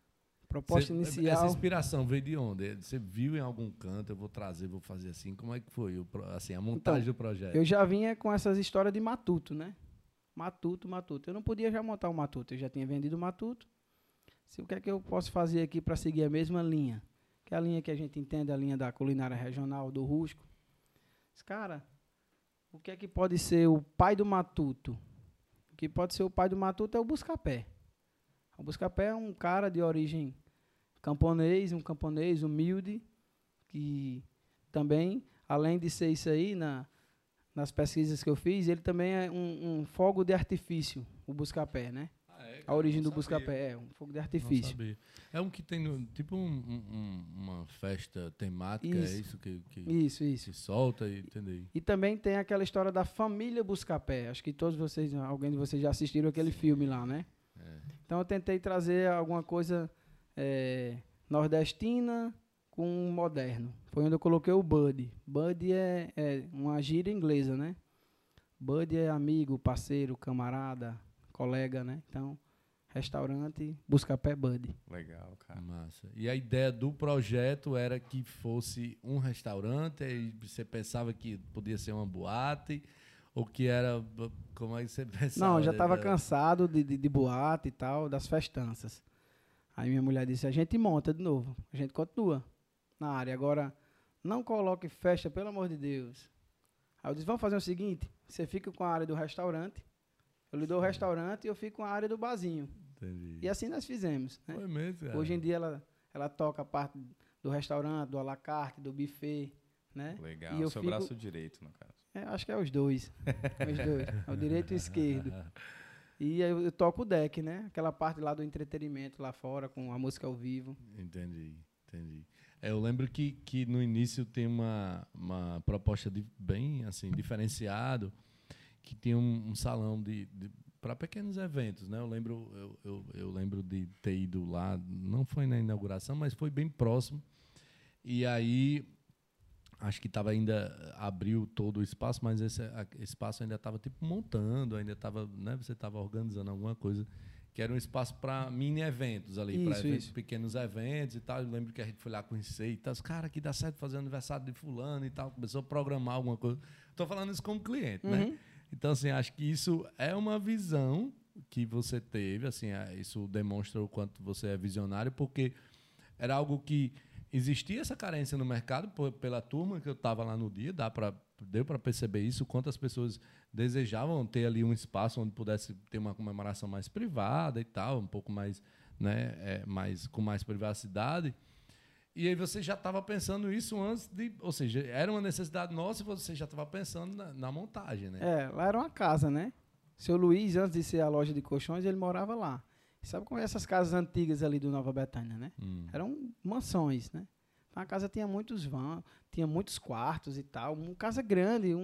Proposta Cê- inicial. Essa inspiração veio de onde? Você viu em algum canto, eu vou trazer, vou fazer assim. Como é que foi o assim, a montagem do projeto? Eu já vinha com essas histórias de matuto, né? Matuto, matuto. Eu não podia já montar o matuto. Eu já tinha vendido o matuto. Se, o que é que eu posso fazer aqui para seguir a mesma linha? Que é a linha que a gente entende, a linha da culinária regional, do rústico. Cara, o que é que pode ser o pai do matuto? O que pode ser o pai do matuto é o Buscapé. O Buscapé é um cara de origem camponês, um camponês humilde, que também, além de ser isso aí, na, nas pesquisas que eu fiz, ele também é um, um fogo de artifício, o Buscapé, né? É, A origem do. Buscapé é um fogo de artifício. É um que tem no- tipo um- um- um- uma festa temática, é Isso. isso que, que Isso, isso. se solta e entendeu? E também tem aquela história da família Buscapé. Acho que todos vocês, alguém de vocês já assistiram aquele filme lá, né? É. Então eu tentei trazer alguma coisa eh, nordestina com moderno. Foi onde eu coloquei o Bud. Bud é, é uma gíria inglesa, né? Bud é amigo, parceiro, camarada, colega, né? Então, restaurante Buscapé Bud. Legal, cara. Massa. E a ideia do projeto era que fosse um restaurante, aí você pensava que podia ser uma boate, ou que era. Como é que você pensava? Não, eu já estava Era- cansado de, de, de boate e tal, das festanças. Aí minha mulher disse, a gente monta de novo, a gente continua na área. Agora, não coloque festa, pelo amor de Deus. Aí eu disse, vamos fazer o seguinte, você fica com a área do restaurante, eu lhe dou o restaurante e eu fico com a área do barzinho. Entendi. E assim nós fizemos. Né? Foi mesmo, cara. Hoje em dia ela, ela toca a parte do restaurante, do alacarte, do buffet, né? Legal. E eu Seu fico- braço direito, no caso. É, acho que é os dois. os dois. É o direito e o esquerdo. E aí eu, eu toco o deck, né? Aquela parte lá do entretenimento lá fora, com a música ao vivo. Entendi, entendi. É, eu lembro que, que no início tem uma, uma proposta de, bem assim diferenciado, que tinha um, um salão de, de para pequenos eventos, né? Eu lembro eu, eu, eu, lembro de ter ido lá, não foi na inauguração, mas foi bem próximo. E aí acho que estava ainda abriu todo o espaço, mas esse a, espaço ainda estava tipo montando, ainda estava, né? Você estava organizando alguma coisa que era um espaço para mini eventos ali, para pequenos eventos e tal. Eu lembro que a gente foi lá conhecer e tal. Cara, que dá certo fazer aniversário de fulano e tal. Começou a programar alguma coisa. Estou falando isso como cliente, né? uhum. né? Então, assim, acho que isso é uma visão que você teve, assim, é, isso demonstra o quanto você é visionário, porque era algo que existia essa carência no mercado pela turma que eu estava lá no dia, dá para deu para perceber isso, quantas pessoas desejavam ter ali um espaço onde pudesse ter uma comemoração mais privada e tal, um pouco mais, né, é, mais com mais privacidade. E aí você já estava pensando isso antes de, ou seja, era uma necessidade nossa e você já estava pensando na, na, montagem, né? É, lá era uma casa, né? Seu Luiz, antes de ser a loja de colchões, ele morava lá. Sabe como é essas casas antigas ali do Nova Betânia, né? Hum. Eram mansões, né? A casa tinha muitos vãos, tinha muitos quartos e tal. Uma casa grande, um,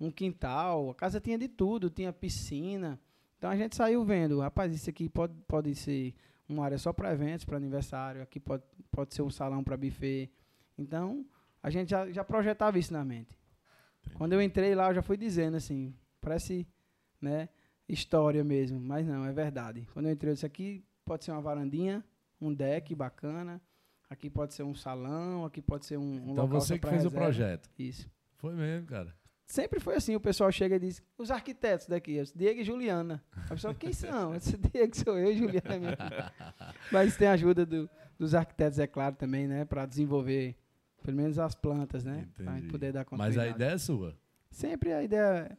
um, um, quintal. A casa tinha de tudo, tinha piscina. Então a gente saiu vendo, rapaz, isso aqui pode, pode ser uma área só para eventos, para aniversário. Aqui pode, pode ser um salão para buffet. Então a gente já, já projetava isso na mente. Entendi. Quando eu entrei lá, eu já fui dizendo assim, parece né, história mesmo, mas não, é verdade. Quando eu entrei, eu disse aqui pode ser uma varandinha, um deck bacana Aqui pode ser um salão, aqui pode ser um, um então local você que fez reserva. o projeto. Isso. Foi mesmo, cara. Sempre foi assim, o pessoal chega e diz, os arquitetos daqui, eu disse, Diego e Juliana. A pessoa, quem são? Eu disse, Diego sou eu e Juliana é minha Mas tem a ajuda do, dos arquitetos, é claro, também, né? Para desenvolver pelo menos as plantas, né? Para poder dar Mas a ideia é sua? Sempre a ideia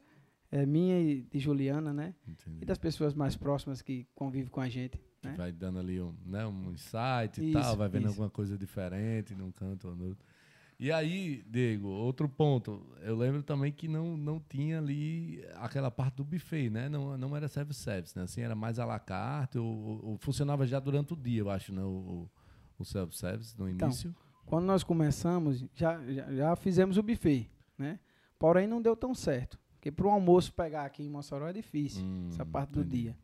é minha e de Juliana, né? Entendi. E das pessoas mais próximas que convivem com a gente. Né? Vai dando ali um, né, um insight e tal, vai vendo isso. alguma coisa diferente num canto ou no outro. E aí, Diego, outro ponto. Eu lembro também que não, não tinha ali aquela parte do buffet, né? Não, não era self-service, né? Assim, era mais à la carte, ou, ou, funcionava já durante o dia, eu acho, né? O, o self-service no então, início. Quando nós começamos, já, já, já, fizemos o buffet, né? Porém, não deu tão certo. Porque para o almoço pegar aqui em Mossoró é difícil, hum, essa parte entendi. do dia.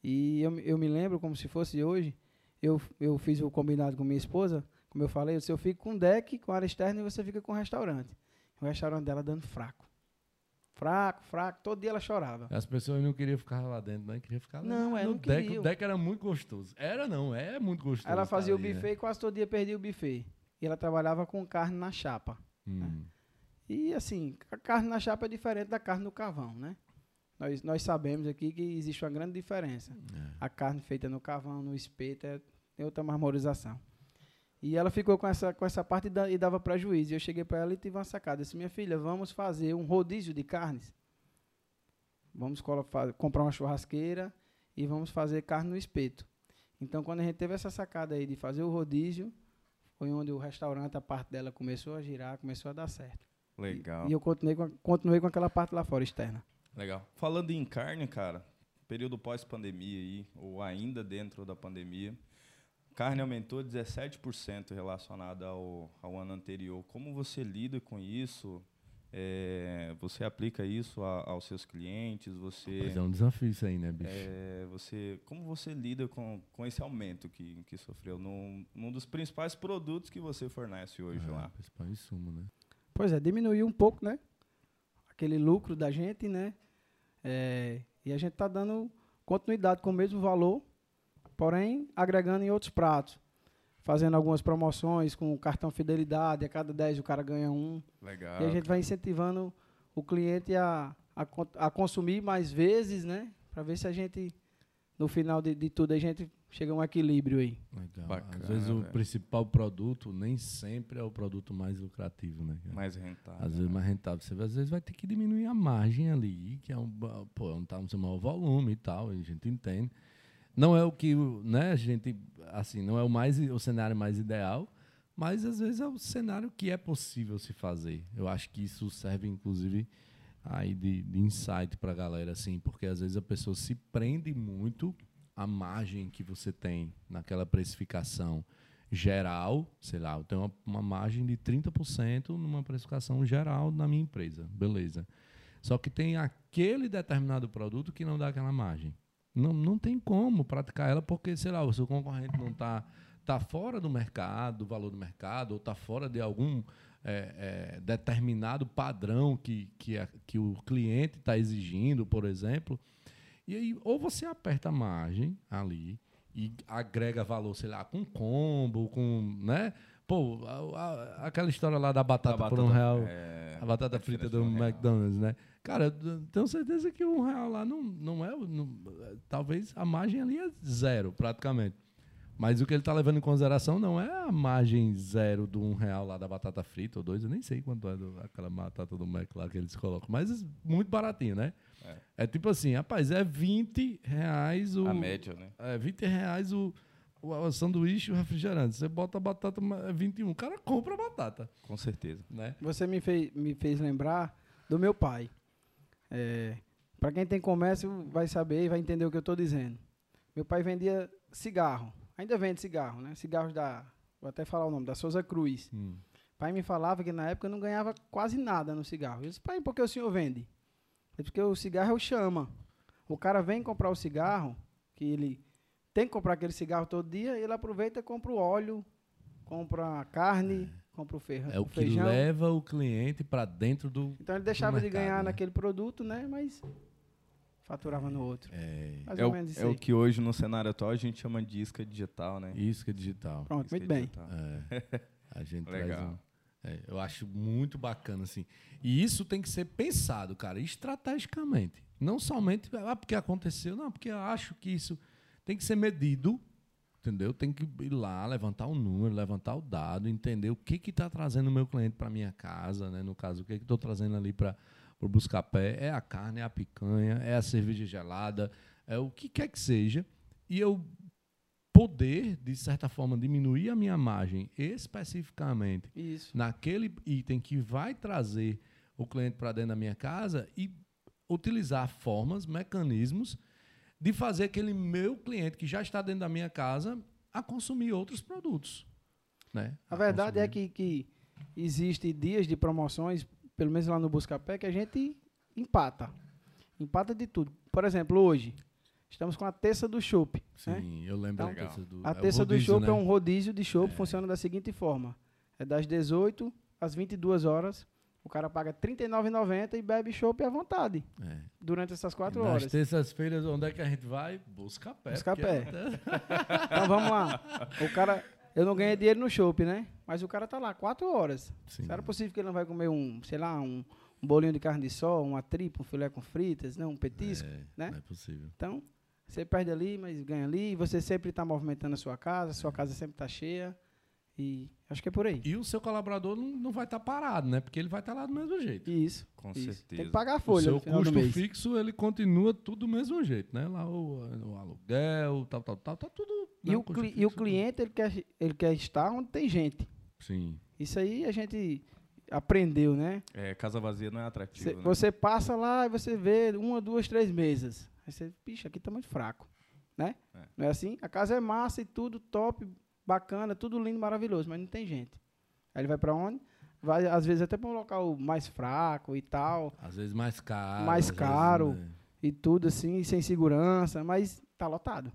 E eu, eu me lembro como se fosse hoje, eu, eu fiz o combinado com minha esposa, como eu falei, eu, eu fico com deck, com área externa e você fica com o restaurante. O restaurante dela dando fraco. Fraco, fraco, todo dia ela chorava. As pessoas não queriam ficar lá dentro, não queriam ficar lá Não, é, no não deck. O deck era muito gostoso. Era não, é muito gostoso. Ela fazia o buffet né? e quase todo dia perdia o buffet. E ela trabalhava com carne na chapa. Hum. Né? E assim, a carne na chapa é diferente da carne no carvão, né? Nós, nós sabemos aqui que existe uma grande diferença. É. A carne feita no cavão, no espeto, é, tem outra marmorização. E ela ficou com essa, com essa parte e, da, dava prejuízo. E eu cheguei para ela e tive uma sacada. Eu disse, minha filha, vamos fazer um rodízio de carnes. Vamos comprar uma churrasqueira e vamos fazer carne no espeto. Então, quando a gente teve essa sacada aí de fazer o rodízio, foi onde o restaurante, a parte dela começou a girar, começou a dar certo. Legal. E, e eu continuei com, continuei com aquela parte lá fora, externa. Legal. Falando em carne, cara, período pós-pandemia aí, ou ainda dentro da pandemia, carne aumentou 17% relacionada ao, ao ano anterior. Como você lida com isso? É, você aplica isso a, aos seus clientes? Você Mas é um desafio isso aí, né, bicho? É, você, como você lida com, com esse aumento que, que sofreu num, num dos principais produtos que você fornece hoje é, lá? Principal insumo, né? Pois é, diminuiu um pouco, né? Aquele lucro da gente, né? É, e a gente está dando continuidade com o mesmo valor, porém agregando em outros pratos. Fazendo algumas promoções com cartão fidelidade, a cada 10 o cara ganha um. Legal. E a gente vai incentivando o cliente a, a, a consumir mais vezes, né? Para ver se a gente, no final de, de tudo, a gente chega a um equilíbrio aí. Legal. Bacana, Às vezes o principal produto nem sempre é o produto mais lucrativo, né? Mais rentável. Às vezes né? mais rentável. Você às vezes vai ter que diminuir a margem ali, que é um, pô, não tá no seu maior volume e tal, a gente entende. Não é o que, né, a gente, assim, não é o mais o cenário mais ideal, mas às vezes é o cenário que é possível se fazer. Eu acho que isso serve inclusive aí de, de insight para a galera assim, porque às vezes a pessoa se prende muito a margem que você tem naquela precificação. geral, sei lá, eu tenho uma, uma margem de 30% numa precificação geral na minha empresa. Beleza. Só que tem aquele determinado produto que não dá aquela margem. Não, não tem como praticar ela porque, sei lá, o seu concorrente não está tá fora do mercado, do valor do mercado, ou está fora de algum é, é, determinado padrão que, que, a, que o cliente está exigindo, por exemplo. E aí, ou você aperta a margem ali e agrega valor, sei lá, com combo, com. né? Pô, a, a, aquela história lá da batata, batata por um real. É, a batata frita do McDonald's, né? Cara, tenho certeza que um real lá não, não é. Não, talvez a margem ali é zero, praticamente. Mas o que ele está levando em consideração não é a margem zero do um real lá da batata frita ou dois, eu nem sei quanto é do, aquela batata do Mac lá que eles colocam, mas muito baratinho, né? É, é tipo assim, rapaz, é 20 reais o. A média, né? É 20 reais o, o, o sanduíche e o refrigerante. Você bota a batata, é 21. O cara compra a batata. Com certeza. Né? Você me fez, me fez lembrar do meu pai. É, para quem tem comércio vai saber e vai entender o que eu estou dizendo. Meu pai vendia cigarro. Ainda vende cigarro, né? Cigarros da. Vou até falar o nome, da Souza Cruz. Hum. Pai me falava que na época eu não ganhava quase nada no cigarro. Eu disse, pai, por que o senhor vende? É porque o cigarro é o chama. O cara vem comprar o cigarro, que ele tem que comprar aquele cigarro todo dia, e ele aproveita e compra o óleo, compra a carne, é. Compra o, ferro, é o, o feijão. que leva o cliente para dentro do Então ele deixava de ganhar né? naquele produto, né? Mas faturava no outro. É, é, o, é o, que hoje no cenário atual a gente chama de isca digital, né? Isca digital. Pronto, isca muito bem. É, a gente Legal. Um, é, eu acho muito bacana assim. E isso tem que ser pensado, cara, estrategicamente. Não somente ah, porque aconteceu, não, porque eu acho que isso tem que ser medido, entendeu? Tem que ir lá, levantar o número, levantar o dado, entender o que está trazendo o meu cliente para minha casa, né? No caso, o que estou trazendo ali para o buscapé. É a carne, é a picanha, é a cerveja gelada, é o que quer que seja. E eu poder, de certa forma, diminuir a minha margem especificamente Isso. naquele item que vai trazer o cliente para dentro da minha casa e utilizar formas, mecanismos de fazer aquele meu cliente que já está dentro da minha casa a consumir outros produtos. Né? A, a verdade é consumir. é que, que existe dias de promoções, pelo menos lá no Buscapé, que a gente empata. Empata de tudo. Por exemplo, hoje, estamos com a terça do chopp. Sim, né? eu lembro então, do, A terça é do chopp né? é um rodízio de chopp, é. funciona da seguinte forma. É das 18 às 22 horas. O cara paga R$ 39,90 e bebe chopp à vontade. É. Durante essas quatro Nas horas. Nas terças-feiras, onde é que a gente vai? Busca pé. Busca pé. É então vamos lá. O cara. Eu não ganhei dinheiro no chopp, né? Mas o cara tá lá quatro horas. Sim. Será possível que ele não vai comer um, sei lá, um, um bolinho de carne de sol, uma tripa, um filé com fritas, não, um petisco, é, né? Não é possível. Então, você perde ali, mas ganha ali. Você sempre está movimentando a sua casa, a sua casa sempre está cheia. E acho que é por aí. E o seu colaborador não, não vai estar tá parado, né? Porque ele vai estar tá lá do mesmo jeito. Isso. Com isso. certeza. Tem que pagar a folha. O seu custo fixo, ele continua tudo do mesmo jeito, né? Lá o, o aluguel, tal, tal, tal, tá tudo. E, né? o, cli e o cliente, ele quer, ele quer estar onde tem gente. Sim. Isso aí a gente aprendeu, né? É, casa vazia não é atrativo. Cê, né? Você passa lá e você vê uma, duas, três mesas. Aí você, bicho, aqui tá muito fraco. Né? É. Não é assim? A casa é massa e tudo top, bacana, tudo lindo, maravilhoso, mas não tem gente. Aí ele vai para onde? Vai, às vezes, até para um local mais fraco e tal. Às vezes mais caro. Mais caro vezes, né? e tudo assim, sem segurança, mas tá lotado.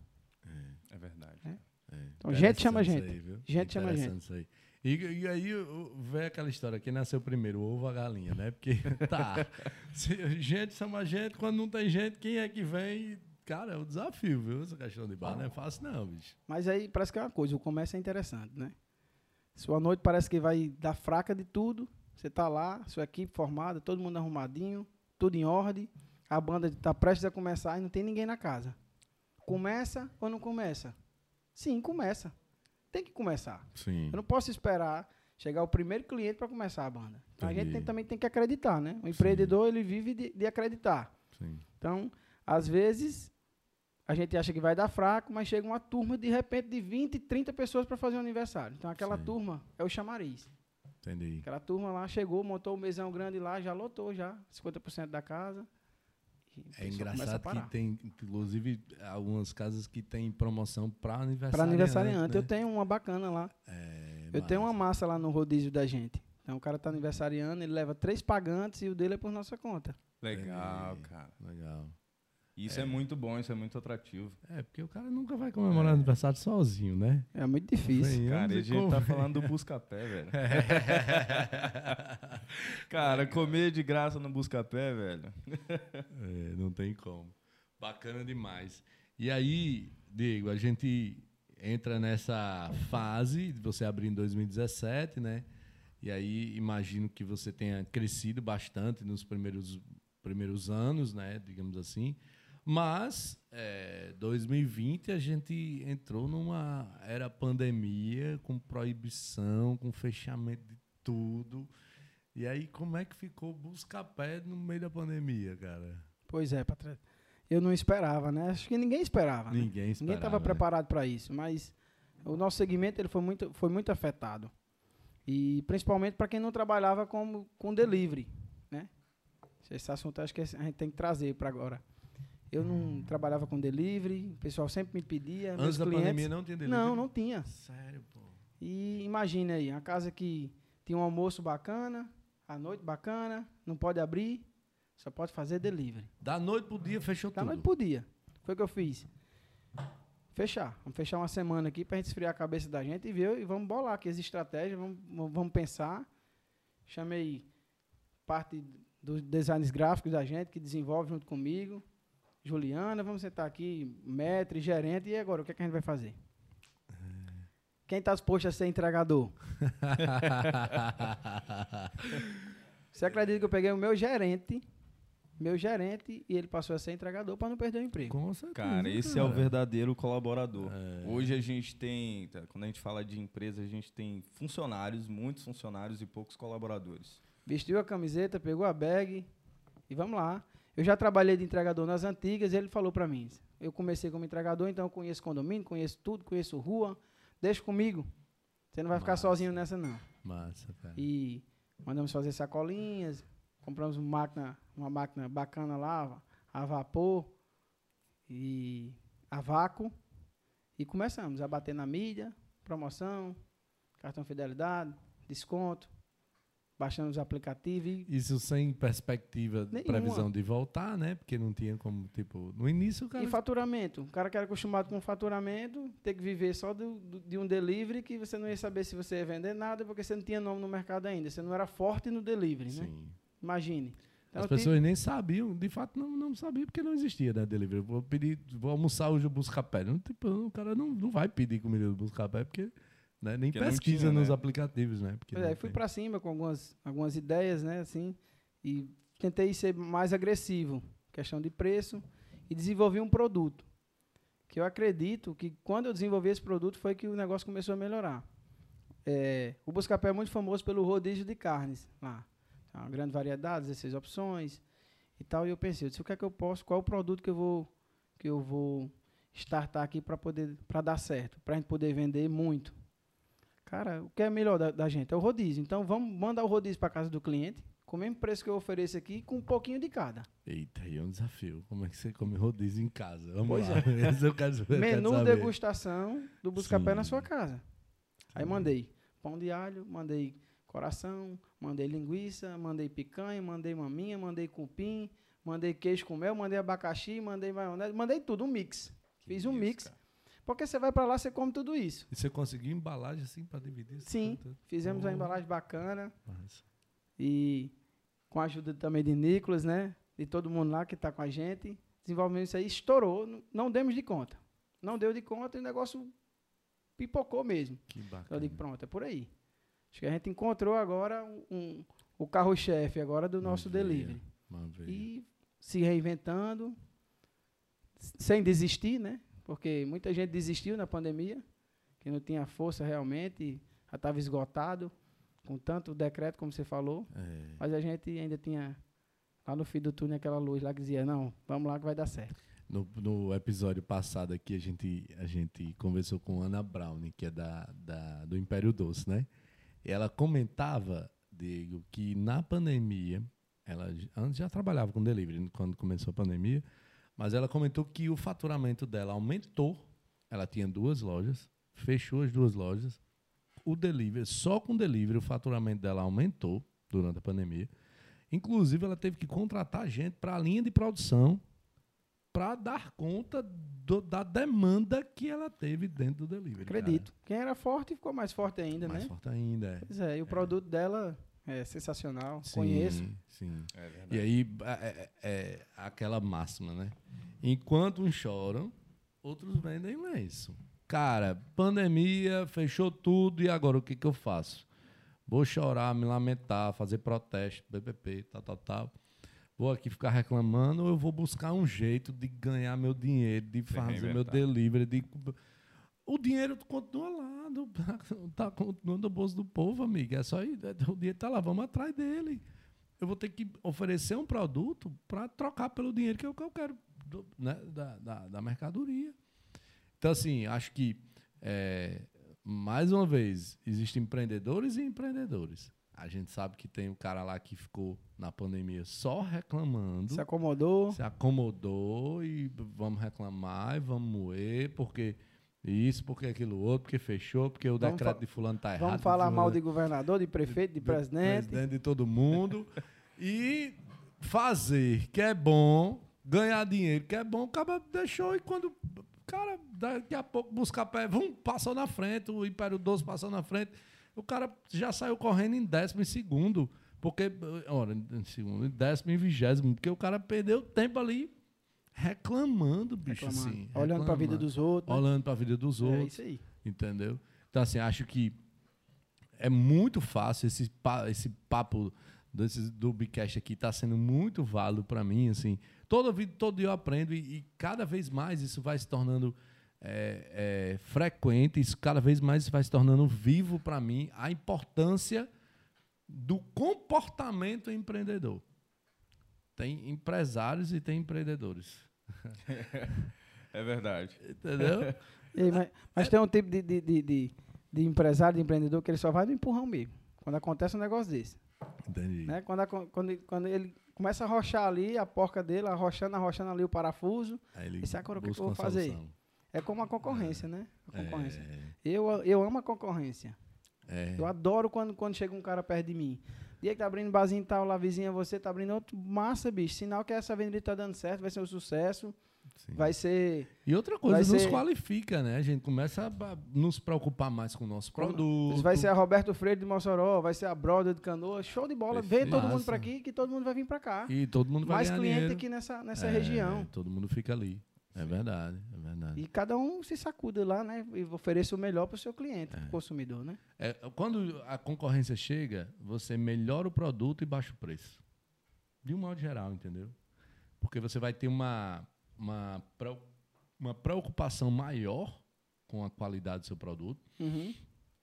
É, é verdade. É? É. Então, gente chama gente. Aí, gente chama gente. Aí. E, e, aí vem aquela história que nasceu primeiro, o ovo a galinha, né? Porque tá. se, gente chama gente, quando não tem gente, quem é que vem Cara, é um desafio, viu? Essa questão de bar não é fácil, não, bicho. Mas aí parece que é uma coisa, o comércio é interessante, né? Sua noite parece que vai dar fraca de tudo. Você tá lá, sua equipe formada, todo mundo arrumadinho, tudo em ordem. A banda está prestes a começar e não tem ninguém na casa. Começa ou não começa? Sim, começa. Tem que começar. Sim. Eu não posso esperar chegar o primeiro cliente para começar a banda. Então, a gente tem, também tem que acreditar, né? O empreendedor, Sim. ele vive de, de acreditar. Sim. Então, às vezes, a gente acha que vai dar fraco, mas chega uma turma de repente de 20, 30 pessoas para fazer o um aniversário. Então aquela Sim. turma é o chamariz. Entendi. Aquela turma lá chegou, montou o um mesão grande lá, já lotou já, 50% da casa. É engraçado que tem, inclusive, algumas casas que tem promoção para aniversariante. Para aniversariante, eu né? tenho uma bacana lá. É, Eu tenho uma massa. massa lá no rodízio da gente. Então o cara tá aniversariando, ele leva três pagantes e o dele é por nossa conta. Legal, É. cara. Legal. Isso é. muito bom, isso é muito atrativo. É, porque o cara nunca vai comemorar aniversário sozinho, né? É muito difícil. Venhamos Cara, a gente tá falando do Buscapé, velho. Cara, comer de graça no Buscapé, velho. É, não tem como. Bacana demais. E aí, Diego, a gente entra nessa fase de você abrir em 2017, né? E aí imagino que você tenha crescido bastante nos primeiros, primeiros anos, né? Digamos assim. Mas é, 2020 a gente entrou numa era pandemia, com proibição, com fechamento de tudo. E aí, como é que ficou Buscapé no meio da pandemia, cara? Pois é, patrão. Eu não esperava, né? Acho que ninguém esperava. né? Ninguém esperava. Ninguém estava né? preparado para isso, mas o nosso segmento ele foi muito, foi muito afetado. E principalmente para quem não trabalhava com, com delivery, né? Esse assunto acho que a gente tem que trazer para agora. Eu não trabalhava com delivery, o pessoal sempre me pedia, Antes da clientes... pandemia não tinha delivery? Não, não tinha. Sério, pô. E imagine aí, uma casa que tinha um almoço bacana, a noite bacana, não pode abrir, só pode fazer delivery. Da noite pro dia fechou Da tudo. noite podia. Foi o que eu fiz. Fechar. Vamos fechar uma semana aqui pra gente esfriar a cabeça da gente e ver e vamos bolar aqui as estratégias, vamos, vamos pensar. Chamei parte dos designs gráficos da gente que desenvolve junto comigo. Juliana, vamos sentar aqui, mestre, gerente, e agora o que, é que a gente vai fazer? Quem está disposto a ser entregador? Você acredita que eu peguei o meu gerente, meu gerente, e ele passou a ser entregador para não perder o emprego? Com certeza. Cara, esse é o cara. verdadeiro colaborador. É. Hoje a gente tem, tá, quando a gente fala de empresa, a gente tem funcionários, muitos funcionários e poucos colaboradores. Vestiu a camiseta, pegou a bag e vamos lá. Eu já trabalhei de entregador nas antigas e ele falou para mim: eu comecei como entregador, então eu conheço condomínio, conheço tudo, conheço rua, deixa comigo. Você não vai ficar Massa. sozinho nessa, não. Massa, cara. E mandamos fazer sacolinhas, compramos uma máquina, uma máquina bacana lá, a vapor e a vácuo. E começamos a bater na mídia, promoção, cartão fidelidade, desconto, baixando os aplicativos e Isso sem perspectiva, Nenhuma. previsão de voltar, né? Porque não tinha como, tipo, no início o cara. E faturamento. O cara que era acostumado com faturamento, ter que viver só do, do- de um delivery que você não ia saber se você ia vender nada, porque você não tinha nome no mercado ainda. Você não era forte no delivery, né? Sim. Imagine. Então, As eu tive- pessoas nem sabiam, de fato não, não sabiam porque não existia, né? Delivery. Vou pedir, vou almoçar hoje o Buscapé. Não, tipo, o cara não, não vai pedir comida do Buscapé porque né, nem Porque pesquisa tinha, nos né? aplicativos, né? Porque Pois é, fui pra cima com algumas, algumas ideias, né, assim, e tentei ser mais agressivo, questão de preço, e desenvolvi um produto. Que eu acredito que quando eu desenvolvi esse produto foi que o negócio começou a melhorar. É, o Buscapé é muito famoso pelo rodízio de carnes lá. Tem uma grande variedade, 16 opções e tal. E eu pensei, eu disse, o que é que eu posso, qual é o produto que eu vou, que eu vou startar aqui para poder para dar certo, para a gente poder vender muito. Cara, o que é melhor da, da gente? É o rodízio. Então vamos mandar o rodízio para casa do cliente, com o mesmo preço que eu ofereço aqui, com um pouquinho de cada. Eita, aí é um desafio. Como é que você come rodízio em casa? Vamos Pois lá. Esse eu quero, eu quero Menu degustação do Buscapé na sua casa. Aí Sim. mandei pão de alho, mandei coração, mandei linguiça, mandei picanha, mandei maminha, mandei cupim, mandei queijo com mel, mandei abacaxi, mandei maionese, mandei tudo, um mix. Que Fiz um isso, mix. cara. Porque você vai para lá, você come tudo isso. E você conseguiu embalagem assim para dividir? Sim. tudo? Fizemos uma embalagem bacana Massa. e com a ajuda também de Nicolas, né? De todo mundo lá que está com a gente. Desenvolvimento isso aí estourou, não- demos de conta. Não deu de conta e o negócio pipocou mesmo. Que Eu bacana. digo, pronto, é por aí. Acho que a gente encontrou agora um, o carro-chefe agora do nosso delivery. Maravilha. E se reinventando, sem desistir, né? Porque muita gente desistiu na pandemia, que não tinha força realmente, já estava esgotado, com tanto decreto, como você falou. É. Mas a gente ainda tinha lá no fim do túnel aquela luz lá que dizia, não, vamos lá que vai dar certo. No, no episódio passado aqui, a gente, a gente conversou com Ana Brown, que é da, da, do Império Doce, né? E ela comentava, Diego, que na pandemia ela antes já trabalhava com delivery quando começou a pandemia, mas ela comentou que o faturamento dela aumentou. Ela tinha duas lojas, fechou as duas lojas. O delivery, só com delivery, o faturamento dela aumentou durante a pandemia. Inclusive, ela teve que contratar gente para a linha de produção para dar conta do- da demanda que ela teve dentro do delivery. cara. Acredito. Quem era forte ficou mais forte ainda, Mais né? forte ainda. É. Pois é, e o produto dela é sensacional. Sim, Conheço. Sim. É verdade. E aí é, é- é aquela máxima, né? Enquanto uns choram, outros vendem lenço. Cara, pandemia, fechou tudo e agora o que, que eu faço? Vou chorar, me lamentar, fazer protesto, BPP, tal, tal, tal. Vou aqui ficar reclamando ou eu vou buscar um jeito de ganhar meu dinheiro, de fazer meu delivery, de... O dinheiro continua lá, do, tá continuando no bolso do povo, amigo. É só ir, o dinheiro tá lá, vamos atrás dele eu vou ter que oferecer um produto para trocar pelo dinheiro que eu, que eu quero do- né, da, da, da mercadoria. Então, assim, acho que, é, mais uma vez, existem empreendedores e empreendedores. A gente sabe que tem o cara lá que ficou na pandemia só reclamando, Se acomodou. se acomodou e vamos reclamar e vamos moer, porque isso, porque aquilo outro, porque fechou, porque o Vamos decreto de fulano tá errado. Vamos falar mal de governador, de prefeito, de do presidente. presidente de todo mundo. e fazer, que é bom, ganhar dinheiro, que é bom, o cara deixou e quando. Cara, daqui a pouco buscar pé, vum, passou na frente, o Império Doce passou na frente. O cara já saiu correndo em décimo e segundo. Porque, olha, em segundo, em décimo e vigésimo, porque o cara perdeu tempo ali reclamando, bicho, reclamando, assim. olhando para a vida dos outros. né? Olhando para a vida dos É outros. isso aí. Entendeu? Então, assim, acho que é muito fácil esse, esse papo desse, do Bicast aqui está sendo muito válido para mim, assim. Todo, vi- todo dia eu aprendo e, e cada vez mais isso vai se tornando é, é, frequente, isso cada vez mais vai se tornando vivo para mim, a importância do comportamento empreendedor. Tem empresários e tem empreendedores. É verdade. Entendeu? E mas, mas tem um tipo de, de, de, de, de empresário, de empreendedor, que ele só vai no empurrão mesmo. Quando acontece um negócio desse. Entendi. Né? Quando, aco- quando, ele- quando ele começa a arrochar ali, a porca dele, arrochando, arrochando ali o parafuso, Aí ele Esse é agora o que eu vou fazer? é como a concorrência, né? A concorrência. É, Eu, eu amo a concorrência. é. Eu adoro quando, quando chega um cara perto de mim. Dia que tá abrindo barzinho e tal, lá vizinha você tá abrindo outro. Massa, bicho. Sinal que essa vendida tá dando certo, vai ser um sucesso. Sim. Vai ser. E outra coisa, nos ser- qualifica, né? A gente começa a nos preocupar mais com o nosso produto. Vai ser a Roberto Freire de Mossoró, vai ser a Broda de Canoa. Show de bola. Vem todo mundo pra aqui que todo mundo vai vir pra cá. E todo mundo vai Mais cliente dinheiro. aqui nessa, nessa É, região. Todo mundo fica ali. É verdade, é verdade. E cada um se sacuda lá, né? E ofereça o melhor pro seu cliente, pro consumidor, né? É, quando a concorrência chega, você melhora o produto e baixa o preço. De um modo geral, entendeu? Porque você vai ter uma, uma, uma preocupação maior com a qualidade do seu produto Uhum.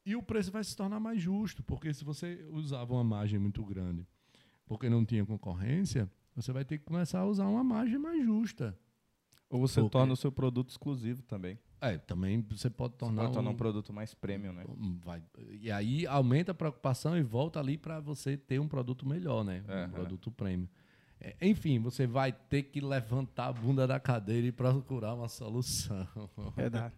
E o preço vai se tornar mais justo, porque se você usava uma margem muito grande, porque não tinha concorrência, você vai ter que começar a usar uma margem mais justa. Ou você Porque- torna o seu produto exclusivo também. É, também você pode Você tornar, pode tornar um um- produto mais premium, né? um- vai- e aí aumenta a preocupação e volta ali para você ter um produto melhor, né? Um Aham. produto premium. É, enfim, você vai ter que levantar a bunda da cadeira e procurar uma solução. Verdade.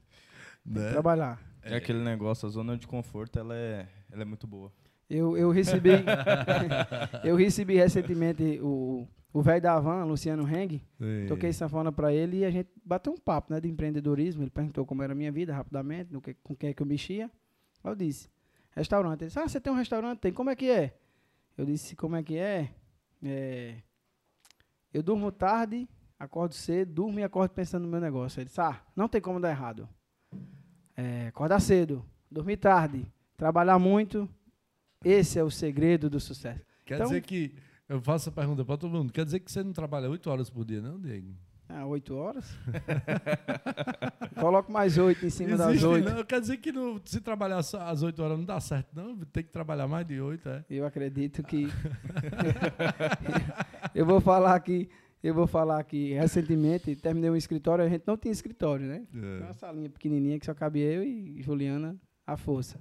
Tem que né? trabalhar. É. aquele negócio, a zona de conforto, ela é, ela é muito boa. Eu, eu recebi. eu recebi recentemente o o velho da van, Luciano Heng. É. Toquei sanfona pra ele e a gente bateu um papo, né, de empreendedorismo. Ele perguntou como era a minha vida, rapidamente, no que, com quem é que eu mexia. Eu disse, restaurante. Ele disse, ah, você tem um restaurante? Tem. Como é que é? Eu disse, como é que é? É, Eu durmo tarde, acordo cedo, durmo e acordo pensando no meu negócio. Ele disse, ah, não tem como dar errado. É, acordar cedo, dormir tarde, trabalhar muito. Esse é o segredo do sucesso. Quer Então- dizer que. Eu faço a pergunta para todo mundo. Quer dizer que você não trabalha oito horas por dia, não, Diego? Ah, oito horas? Coloco mais oito em cima das Existe, oito. não. Quer dizer que não- se trabalhar só às oito horas não dá certo, não? Tem que trabalhar mais de oito, é? Eu acredito que. eu vou falar aqui. Eu vou falar que recentemente terminei um escritório, a gente não tinha escritório, né? É. Uma salinha pequenininha que só cabia eu e Juliana à força.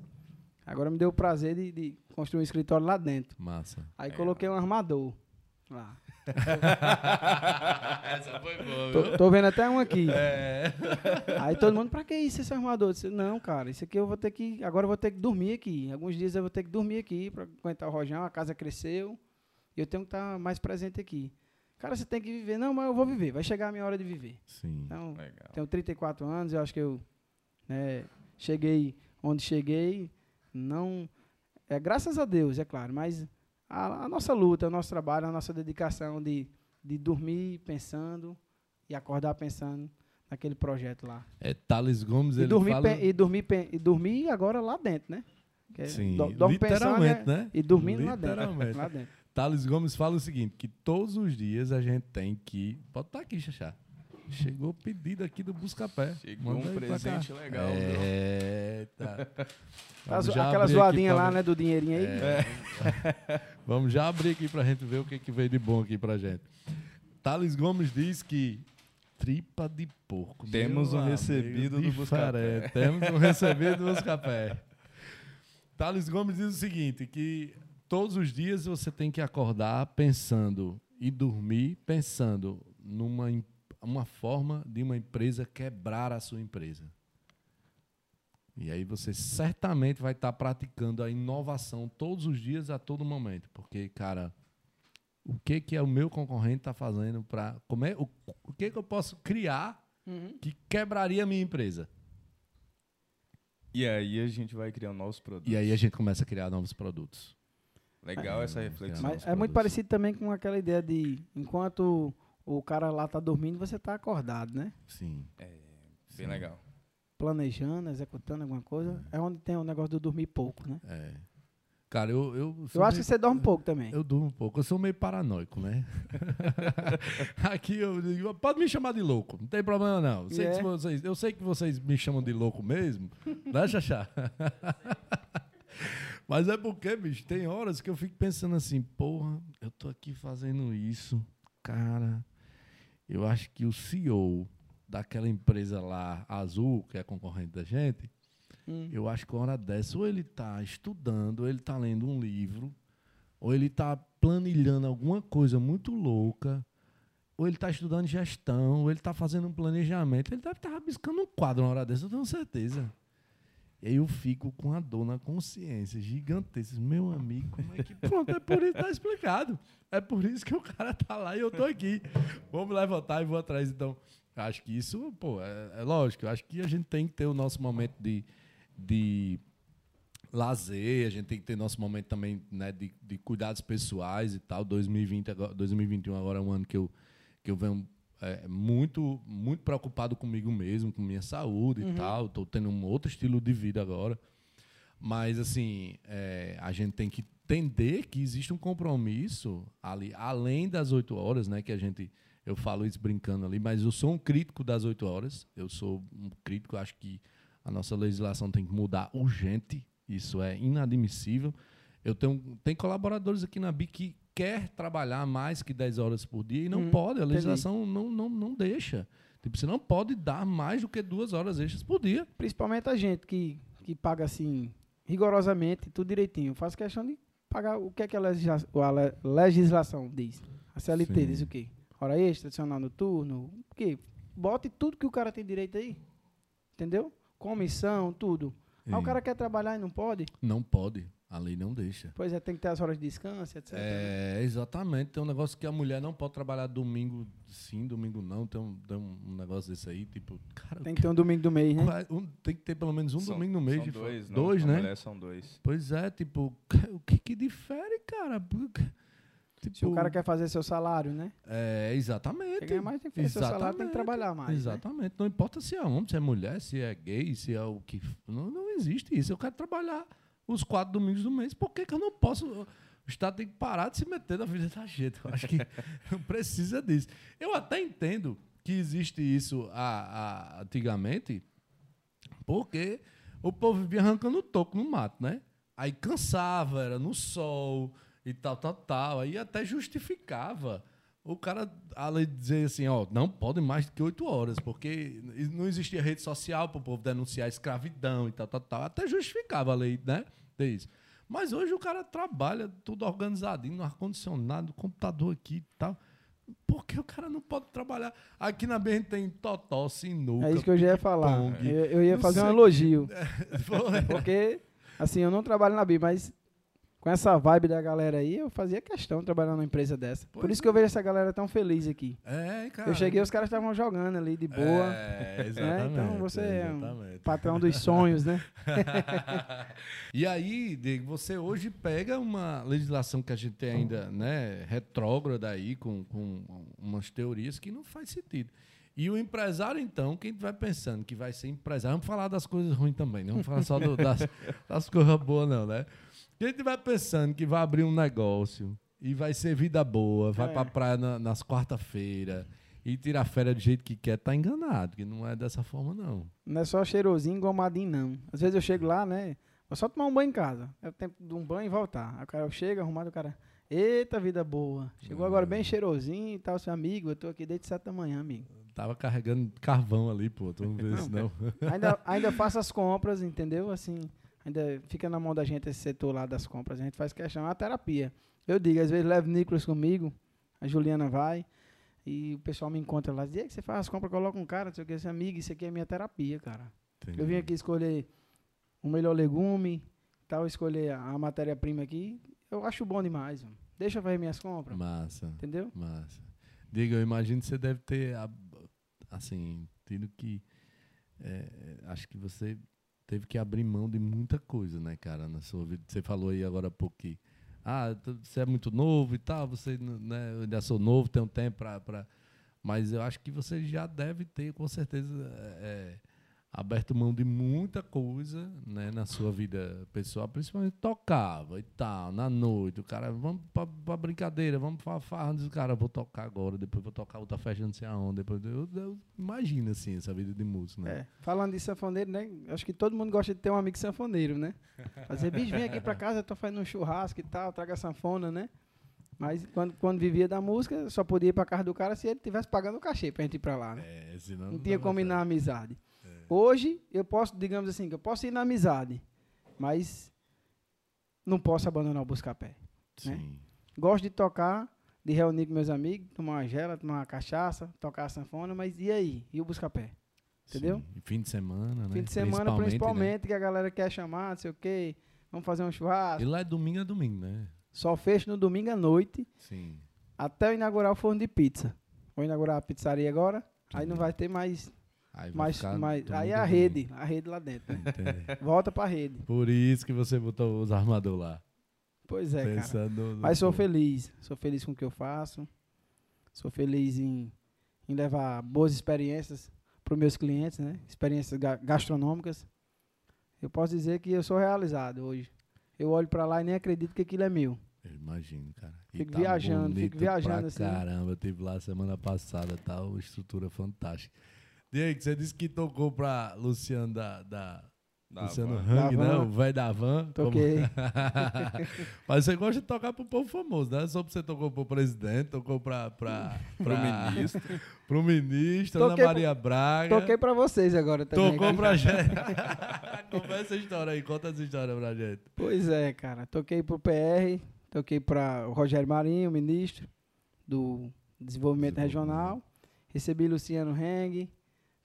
Agora me deu o prazer de, de construir um escritório lá dentro. Massa. Aí coloquei um armador. Lá. Essa foi boa, Tô, tô vendo até um aqui. É. Aí todo mundo, pra que isso, esse armador? Eu disse, não, cara, isso aqui eu vou ter que. Agora eu vou ter que dormir aqui. Alguns dias eu vou ter que dormir aqui pra aguentar o rojão, a casa cresceu. E eu tenho que estar mais presente aqui. Cara, você tem que viver. Não, mas eu vou viver. Vai chegar a minha hora de viver. Sim. Então, Legal. tenho 34 anos, eu acho que eu né, cheguei onde cheguei. Não. É graças a Deus, é claro, mas a, a nossa luta, o nosso trabalho, a nossa dedicação de, de dormir pensando e acordar pensando naquele projeto lá. É, Thales Gomes, E ele dormir, fala... e, dormir, e dormir agora lá dentro, né? Que é Sim, do- pensando, literalmente, né? né? E dormindo lá dentro. Lá dentro. Thales Gomes fala o seguinte, que todos os dias a gente tem que... Pode estar aqui, Xaxá. Chegou o pedido aqui do Buscapé. Chegou Manda um presente legal, As- já Aquela zoadinha lá, né? Do dinheirinho aí. É. Vamos já abrir aqui pra gente ver o que, que veio de bom aqui pra gente. Thales Gomes diz que tripa de porco. Temos um amigo, recebido do Buscapé. Temos um recebido do Buscapé. Thales Gomes diz o seguinte, que todos os dias você tem que acordar pensando e dormir pensando numa em- uma forma de uma empresa quebrar a sua empresa. E aí você certamente vai estar praticando a inovação todos os dias, a todo momento. Porque, cara, o que, que é o meu concorrente está fazendo para. Como é, o, o que, que eu posso criar Uhum. que quebraria a minha empresa? E aí a gente vai criando novos produtos. E aí a gente começa a criar novos produtos. Legal essa É, reflexão. Mas Os é muito parecido também com aquela ideia de enquanto o cara lá tá dormindo, você tá acordado, né? Sim. Bem legal. Planejando, executando alguma coisa. É onde tem o negócio do dormir pouco, né? É. Cara, eu. Eu, Eu acho meio- que você dorme pouco também. Eu durmo um pouco, eu sou meio paranoico, né? Aqui eu digo, pode me chamar de louco, não tem problema não. Eu sei, que é? vocês, eu sei que vocês me chamam de louco mesmo, né, Xaxá? Mas é porque, bicho, tem horas que eu fico pensando assim, porra, eu tô aqui fazendo isso, cara. Eu acho que o CEO daquela empresa lá, Azul, que é concorrente da gente, Hum. eu acho que uma hora dessa, ou ele está estudando, ou ele está lendo um livro, ou ele está planilhando alguma coisa muito louca, ou ele está estudando gestão, ou ele está fazendo um planejamento. Ele deve estar rabiscando um quadro uma hora dessa, eu tenho certeza. E aí eu fico com a dor na consciência gigantesca. Meu amigo, como é que. Pronto, é por isso que tá explicado. É por isso que o cara tá lá e eu tô aqui. Vamos levantar e vou atrás. Então, acho que isso, pô, é, é lógico. Acho que a gente tem que ter o nosso momento de, de lazer, a gente tem que ter nosso momento também né, de, de cuidados pessoais e tal. 2020, agora, 2021 agora é um ano que eu, que eu venho é, muito, muito preocupado comigo mesmo, com minha saúde e tal. Estou tendo um outro estilo de vida agora. Mas, assim, é, a gente tem que entender que existe um compromisso ali, além das oito horas, né? Que a gente. Eu falo isso brincando ali, mas eu sou um crítico das oito horas. Eu sou um crítico, acho que a nossa legislação tem que mudar urgente. Isso é inadmissível. Eu tenho tem colaboradores aqui na BIC que quer trabalhar mais que 10 horas por dia e não Hum, pode. A entendi. legislação não, não, não deixa. Tipo, você não pode dar mais do que duas horas extras por dia. Principalmente a gente que, que paga assim, rigorosamente, tudo direitinho. Faço questão de pagar o que, é que a, legisla- a le- legislação diz. A CLT Sim. diz o quê? Hora extra, adicional noturno, o quê? Bote tudo que o cara tem direito aí. Entendeu? Comissão, tudo. Aí o cara quer trabalhar e não pode? Não pode. A lei não deixa. Pois é, tem que ter as horas de descanso, etc. É, exatamente. Tem um negócio que a mulher não pode trabalhar domingo sim, domingo não. Tem um, tem um negócio desse aí, tipo, cara, Tem que ter um domingo do mês, né? um- tem que ter pelo menos um São- domingo no mês. São de dois, não, dois a né? mulher são dois. Pois é, tipo, o que que difere, cara? Tipo, Se o cara quer fazer seu salário, né? É, exatamente. Quer ganhar mais, tem que fazer seu salário, tem que Exatamente. trabalhar mais. né? Exatamente. Não importa se é homem, se é mulher, se é gay, se é o que. Não, não existe isso. Eu quero trabalhar os quatro domingos do mês. Por que, que eu não posso. O Estado tem que parar de se meter na vida da gente. Eu acho que precisa disso. Eu até entendo que existe isso a, a- antigamente, porque o povo vivia arrancando toco no mato, né? Aí cansava, era no sol e tal, tal, tal. Aí até justificava. O cara, além de dizer assim, ó, não pode mais do que oito horas, porque não existia rede social para o povo denunciar escravidão e tal, tal, tal. Até justificava a lei, né? de isso. Mas hoje o cara trabalha tudo organizadinho, no ar-condicionado, computador aqui e tal. Por que o cara não pode trabalhar? Aqui na B a gente tem totó, sinuca. É isso que eu já ia falar. Eu, eu ia fazer um elogio. Foi. Porque, assim, eu não trabalho na BI, mas com essa vibe da galera aí, eu fazia questão de trabalhar numa empresa dessa. Por Pois isso que eu vejo essa galera tão feliz aqui. É, cara. Eu cheguei, os caras estavam jogando ali de boa. É, exatamente. Então você é um exatamente. Patrão dos sonhos, né? e aí, Diego, você hoje pega uma legislação que a gente tem ainda, né, retrógrada aí, com, com umas teorias que não faz sentido. E o empresário, então, quem vai pensando que vai ser empresário, vamos falar das coisas ruins também, não vamos falar só do- das, das coisas boas, não, né? Quem vai pensando que vai abrir um negócio e vai ser vida boa, vai É. pra praia na- nas quarta-feira e tirar férias do jeito que quer, tá enganado, que não é dessa forma, não. Não é só cheirosinho, engomadinho, não. Às vezes eu chego lá, né? Vou só tomar um banho em casa. É o tempo de um banho e voltar. Aí o cara chega, arrumado, o cara. Eita, vida boa. Chegou agora bem cheirosinho e tal, seu amigo. Eu tô aqui desde sete da manhã, amigo. Tava carregando carvão ali, pô. Tu não vê isso, não. Ainda, ainda faço as compras, entendeu? Assim, ainda fica na mão da gente esse setor lá das compras. A gente faz questão, é uma terapia. Eu digo, às vezes levo o Nicolas comigo, a Juliana vai, e o pessoal me encontra lá. Diz, "E aí que você faz as compras, coloca um cara, não sei o que, esse amigo, isso aqui é minha terapia, cara. Eu vim aqui escolher o melhor legume, tal, escolher a, matéria-prima aqui. Eu acho bom demais, mano. Deixa eu fazer minhas compras, Massa, entendeu? massa. Diga, eu imagino que você deve ter, assim, tido que. é, acho que você teve que abrir mão de muita coisa, né, cara, na sua vida. Você falou aí agora há pouco que. Ah, você é muito novo e tal, você né, eu ainda sou novo, tenho tempo pra, pra. Mas eu acho que você já deve ter, com certeza, é, aberto mão de muita coisa né, na sua vida pessoal, principalmente tocava e tal, na noite. O cara, vamos pra, pra brincadeira, vamos pra farra, diz o cara, vou tocar agora, depois vou tocar outra festa, não sei aonde. Depois, eu, eu imagino assim, essa vida de músico, né? É. Falando de sanfoneiro, né? Acho que todo mundo gosta de ter um amigo sanfoneiro, né? Fazer, bicho, vem aqui pra casa, eu tô fazendo um churrasco e tal, traga sanfona, né? Mas quando, quando vivia da música, só podia ir pra casa do cara se ele tivesse pagando o cachê pra gente ir pra lá, né? É, senão Não tinha dava como ir na amizade. Hoje, eu posso, digamos assim, que eu posso ir na amizade, mas não posso abandonar o Buscapé. né? Sim. Gosto de tocar, de reunir com meus amigos, tomar uma gela, tomar uma cachaça, tocar a sanfona, mas e aí? E o Buscapé? Entendeu? Sim. E fim de semana, né? Fim de semana, né? principalmente, que a galera quer chamar, não sei o quê. Vamos fazer um E churrasco. lá é domingo a domingo, né? Só fecho no domingo à noite, Sim. até eu inaugurar o forno de pizza. Vou inaugurar a pizzaria agora, aí não vai ter mais. Aí, mais domingo aí é a rede, a rede lá dentro. né? Entendi. Volta pra rede. Por isso que você botou os armadores lá. Pois é, cara. pensando no Mas sou feliz. Sou feliz com o que eu faço. Sou feliz em, em levar boas experiências para os meus clientes, né? Experiências ga- gastronômicas. Eu posso dizer que eu sou realizado hoje. Eu olho para lá e nem acredito que aquilo é meu. Eu imagino, cara. E Fico tá viajando, fico viajando pra assim. Caramba, eu tive lá semana passada, tá? Uma estrutura fantástica. Diego, você disse que tocou pra Luciano da. da Da Luciano van. Hang, Da né? O velho da van. como- Toquei. Mas você gosta de tocar pro povo famoso, né? Só você tocou pro presidente, tocou pra. pra, pra ministro. pro ministro, Ana Toquei pro- Maria Braga. Toquei para vocês agora também. Tocou pra gente. Conta essa história aí, conta essa história pra gente. Pois é, cara. Toquei pro PR, toquei para o Rogério Marinho, ministro do Desenvolvimento Desenvolvimento. Regional. Recebi Luciano Heng.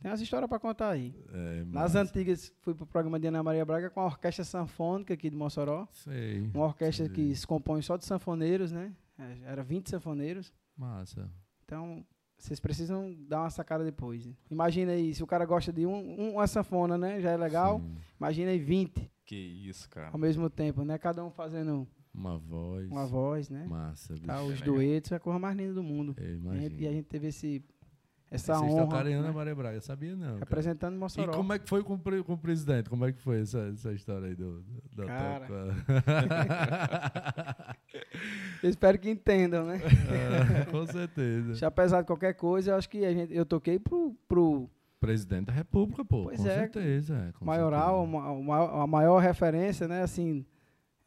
Tem umas histórias para contar aí. É, Nas massa. antigas, fui pro programa de Ana Maria Braga com a Orquestra Sanfônica aqui de Mossoró. Sei. Uma orquestra sei. que se compõe só de sanfoneiros, né? É, Era 20 sanfoneiros. Massa. Então, vocês precisam dar uma sacada depois. Imagina aí, se o cara gosta de um, um- uma sanfona, né? Já é legal. Sim. Imagina aí 20 Que isso, cara. ao mesmo tempo, né? Cada um fazendo Uma voz. uma voz, né? Massa, bicho. Tá, os duetos é a coisa mais linda do mundo. E a gente teve esse, essa Vocês honra. tocaram em Ana né? Maria Braga, eu sabia não. cara. Representando E Mossoró. como é que foi com, com o presidente? Como é que foi essa, essa história aí do, do, da Cara. Eu espero que entendam, né? É, com certeza. Apesar de qualquer coisa, eu acho que a gente, eu toquei pro, pro Presidente da República, pô. Pois com é, certeza. é, com maioral, certeza. a maior referência, né? Assim,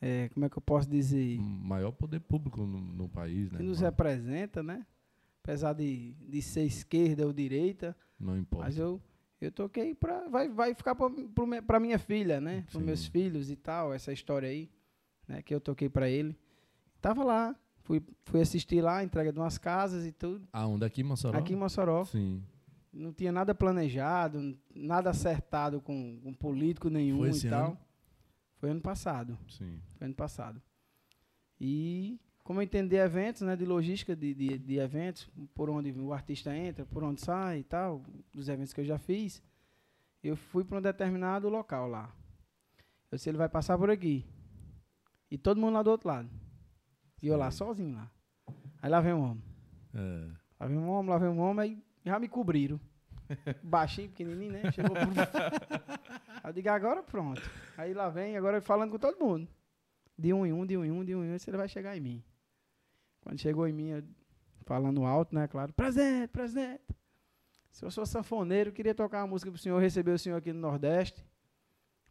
é, como é que eu posso dizer? O maior poder público no, no país, né? Que nos representa, né? Apesar de, de ser esquerda ou direita, Não importa. mas eu, eu toquei pra. Vai, vai ficar pra minha filha, né? Para meus filhos e tal, essa história aí. né, que eu toquei para ele. Tava lá, fui, fui assistir lá, entrega de umas casas e tudo. Aonde? Aqui em Mossoró? Aqui em Mossoró. Sim. Não tinha nada planejado, nada acertado com, com político nenhum Foi e tal. ano? Foi ano passado. Sim. Foi ano passado. E como eu entendi eventos, né, de logística de, de, de eventos, por onde o artista entra, por onde sai e tal, dos eventos que eu já fiz, eu fui para um determinado local lá. Eu disse, ele vai passar por aqui. E todo mundo lá do outro lado. E eu lá, sozinho lá. Aí lá vem um homem. É. Lá vem um homem, lá vem um homem, aí já me cobriram. Baixinho, pequenininho, né? Chegou por... Aí eu digo, agora pronto. Aí lá vem, agora falando com todo mundo. De um em um, de um em um, de um em um, se ele vai chegar em mim. Quando chegou em mim, falando alto, né? Claro, presente, presente. Se eu sou sanfoneiro, eu queria tocar uma música pro senhor, receber o senhor aqui no Nordeste.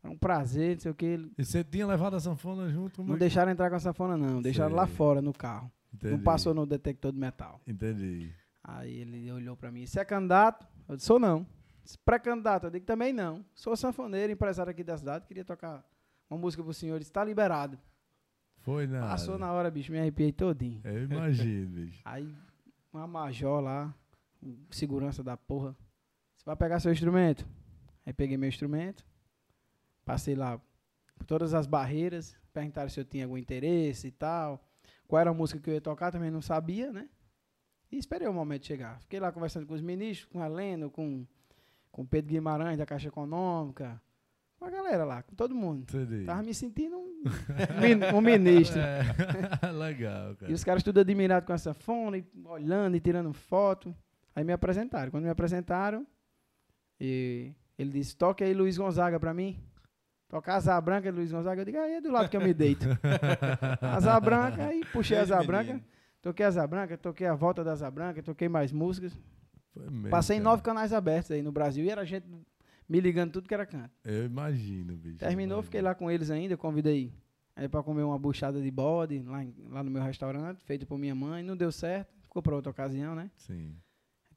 É um prazer, não sei o que. E você tinha levado a sanfona junto? Não é deixaram entrar com a sanfona, não. Deixaram lá Sei. fora, no carro. Entendi. Não passou no detector de metal. Entendi. Aí ele olhou pra mim, você é candidato? Eu disse, sou não. Pré-candidato? Eu digo, também não. Sou sanfoneiro, empresário aqui da cidade, queria tocar uma música pro senhor. Ele disse, tá liberado. Foi nada. Passou na hora, bicho, me arrepiei todinho. Eu imagino, bicho. Aí, uma major lá, segurança da porra. Você vai pegar seu instrumento? Aí peguei meu instrumento, passei lá por todas as barreiras, perguntaram se eu tinha algum interesse e tal. Qual era a música que eu ia tocar, também não sabia, né? E esperei o momento chegar. Fiquei lá conversando com os ministros, com a Heleno, com com o Pedro Guimarães da Caixa Econômica, com a galera lá, com todo mundo. Entendi. Tava me sentindo um, um ministro. É. Legal, cara. E os caras tudo admirados com essa fone, olhando e tirando foto. Aí me apresentaram. Quando me apresentaram, e ele disse, toque aí Luiz Gonzaga pra mim. Tocar Asa Branca de Luiz Gonzaga. Eu digo, aí é do lado que eu me deito. Asa Branca, aí puxei Asa Branca. Toquei a Asa Branca, toquei a volta da Asa Branca, toquei mais músicas. Foi mesmo, Passei em nove canais abertos aí no Brasil. E era gente me ligando tudo que era canto. Eu imagino, bicho. Terminou, imagino. fiquei lá com eles ainda, convidei aí para comer uma buchada de bode lá, em- lá no meu restaurante, feito por minha mãe, não deu certo, ficou para outra ocasião, né? Sim.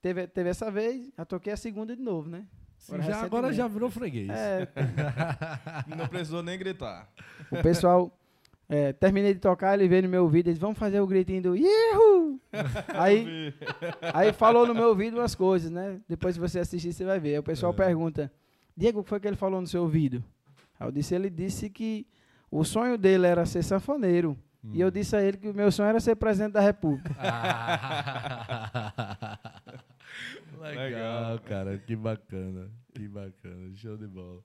Teve, teve essa vez, já toquei a segunda de novo, né? Sim, Agora, já, agora já virou freguês. É, Não precisou nem gritar. o pessoal, é, terminei de tocar, ele veio no meu ouvido, eles vamos fazer o gritinho do Ihu! aí, aí falou no meu ouvido umas coisas, né? Depois se você assistir, você vai ver. Aí o pessoal É. pergunta, Diego, o que foi que ele falou no seu ouvido? Aí eu disse, ele disse que o sonho dele era ser sanfoneiro. E Hum. eu disse a ele que o meu sonho era ser presidente da república. Legal, Legal. cara. Que bacana. Que bacana. Show de bola.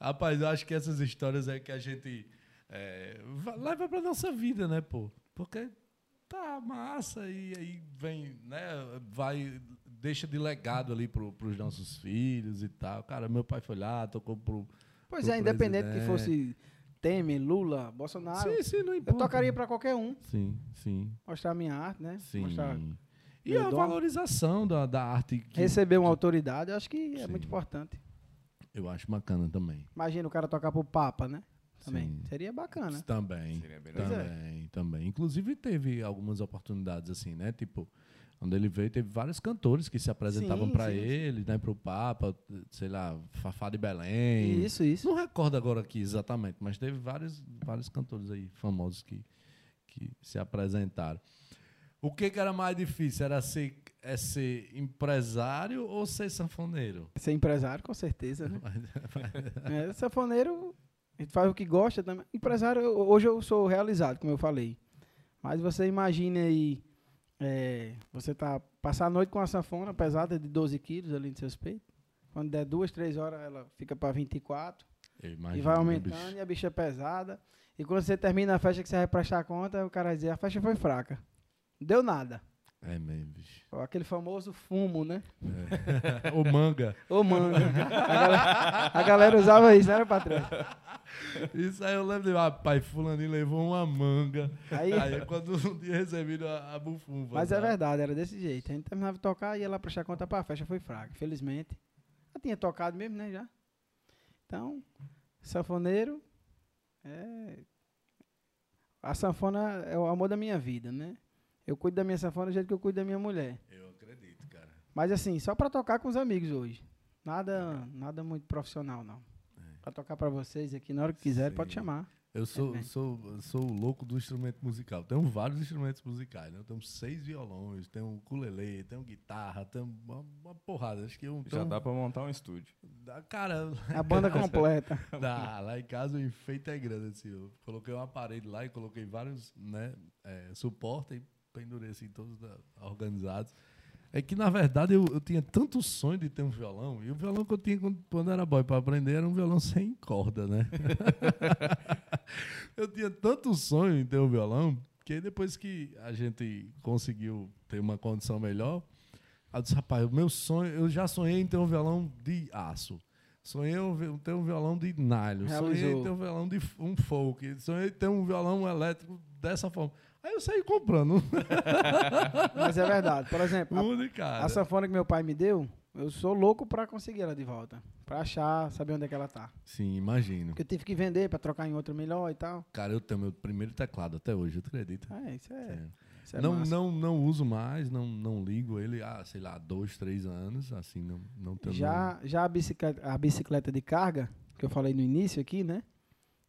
Rapaz, eu acho que essas histórias é que a gente é, va- leva pra nossa vida, né, pô? Porque tá massa e aí vem, né? Vai, deixa de legado ali pro, pros nossos filhos e tal. Cara, meu pai foi lá, tocou pro. Pois Pro é, independente que presidente. fosse Temer, Lula, Bolsonaro, sim, sim, não eu importa. tocaria para qualquer um. Sim, sim, Mostrar minha arte, né? sim. Mostrar, E a dom. valorização da, da arte que receber uma autoridade, eu acho que é Sim. muito importante. eu acho bacana também. Imagina o cara tocar pro Papa, né? Também. Sim. Seria bacana. Também. Seria legal. é. Também, também. Inclusive teve algumas oportunidades assim, né? Tipo, quando ele veio, teve vários cantores que se apresentavam sim. ele, né? Pro Papa, sei lá, Fafá de Belém. Isso, isso. Não recordo agora aqui exatamente, mas teve vários, vários cantores aí famosos que, que se apresentaram. O que, que era mais difícil? Era ser, é ser empresário ou ser sanfoneiro? Ser empresário, com certeza, né? É, sanfoneiro, a gente faz o que gosta também. Empresário, hoje eu sou realizado, como eu falei. Mas você imagina aí, é, você tá passar a noite com uma sanfona pesada de 12 quilos ali no seus peitos. Quando der duas, três horas, ela fica para 24. Eu e vai né, aumentando, e a bicha é pesada. E quando você termina a festa que você vai prestar conta, o cara vai dizer, a festa foi fraca. Não deu nada. É mesmo, bicho. Aquele famoso fumo, né? É. o manga. Ô, manga. a, galera, a galera usava isso, não era, patrão? Isso aí eu lembro de, ah, pai, fulaninho levou uma manga. Aí, Aí quando um dia recebido a, a bufunfa. Mas é sabe? verdade, era desse jeito. A gente terminava de tocar e ia lá prestar conta pra festa, foi fraca, infelizmente. Já tinha tocado mesmo, né, já. Então, sanfoneiro é... A sanfona é o amor da minha vida, né? Eu cuido da minha sanfona do jeito que eu cuido da minha mulher. Eu acredito, cara. Mas assim, só pra tocar com os amigos hoje. Nada, nada muito profissional, não. Pra tocar pra vocês aqui, na hora que quiserem, pode Sim. chamar. Eu sou, sou, sou o louco do instrumento musical. Tenho vários instrumentos musicais, né? Eu tenho seis violões, tenho um ukulele, tenho guitarra, tenho uma, uma porrada. Acho que eu Já tenho- dá pra montar um estúdio. Dá- Cara, A banda completa. dá. Lá em casa o enfeite é grande, assim. Eu coloquei uma parede lá e coloquei vários, né, é, suportes e pendurei assim, todos organizados. É que, na verdade, eu, eu tinha tanto sonho de ter um violão, e o violão que eu tinha quando, quando era boy para aprender era um violão sem corda, né? eu tinha tanto sonho em ter um violão, que depois que a gente conseguiu ter uma condição melhor, eu disse, rapaz, o meu sonho, eu já sonhei em ter um violão de aço. Sonhei vi- ter um violão de nylon. Sonhei ter um violão de um folk. Sonhei ter um violão elétrico dessa forma. Aí eu saí comprando Mas é verdade. Por exemplo, a- um. A sanfona que meu pai me deu, eu sou louco pra conseguir ela de volta. Pra achar, saber onde é que ela tá. Sim, imagino. Porque eu tive que vender pra trocar em outra melhor e tal. Cara, eu tenho meu primeiro teclado até hoje, eu acredito. É, isso é. É. É não, massa. não, não uso mais, não, não ligo ele há, sei lá, dois, três anos, assim, não, não tenho Já, já a, bicicleta, a bicicleta de carga, que eu falei no início aqui, né?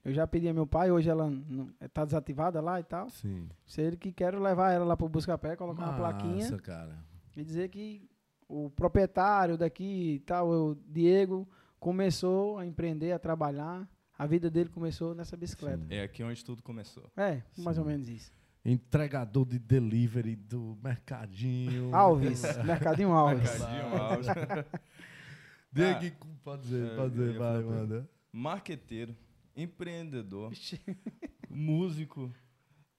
Eu já pedi a meu pai, hoje ela não, tá desativada lá e tal. Sim. Se ele que quero levar ela lá pro Buscapé, colocar uma plaquinha Massa, cara. e dizer que o proprietário daqui e tal, o Diego, começou a empreender, a trabalhar. A vida dele começou nessa bicicleta. É aqui onde tudo começou. É, mais Sim. ou menos isso. Entregador de delivery do Mercadinho. Alves, Mercadinho Alves. Mercadinho, Alves. Diego, pode dizer, É, pode dizer, vai, manda. Marqueteiro, empreendedor, músico,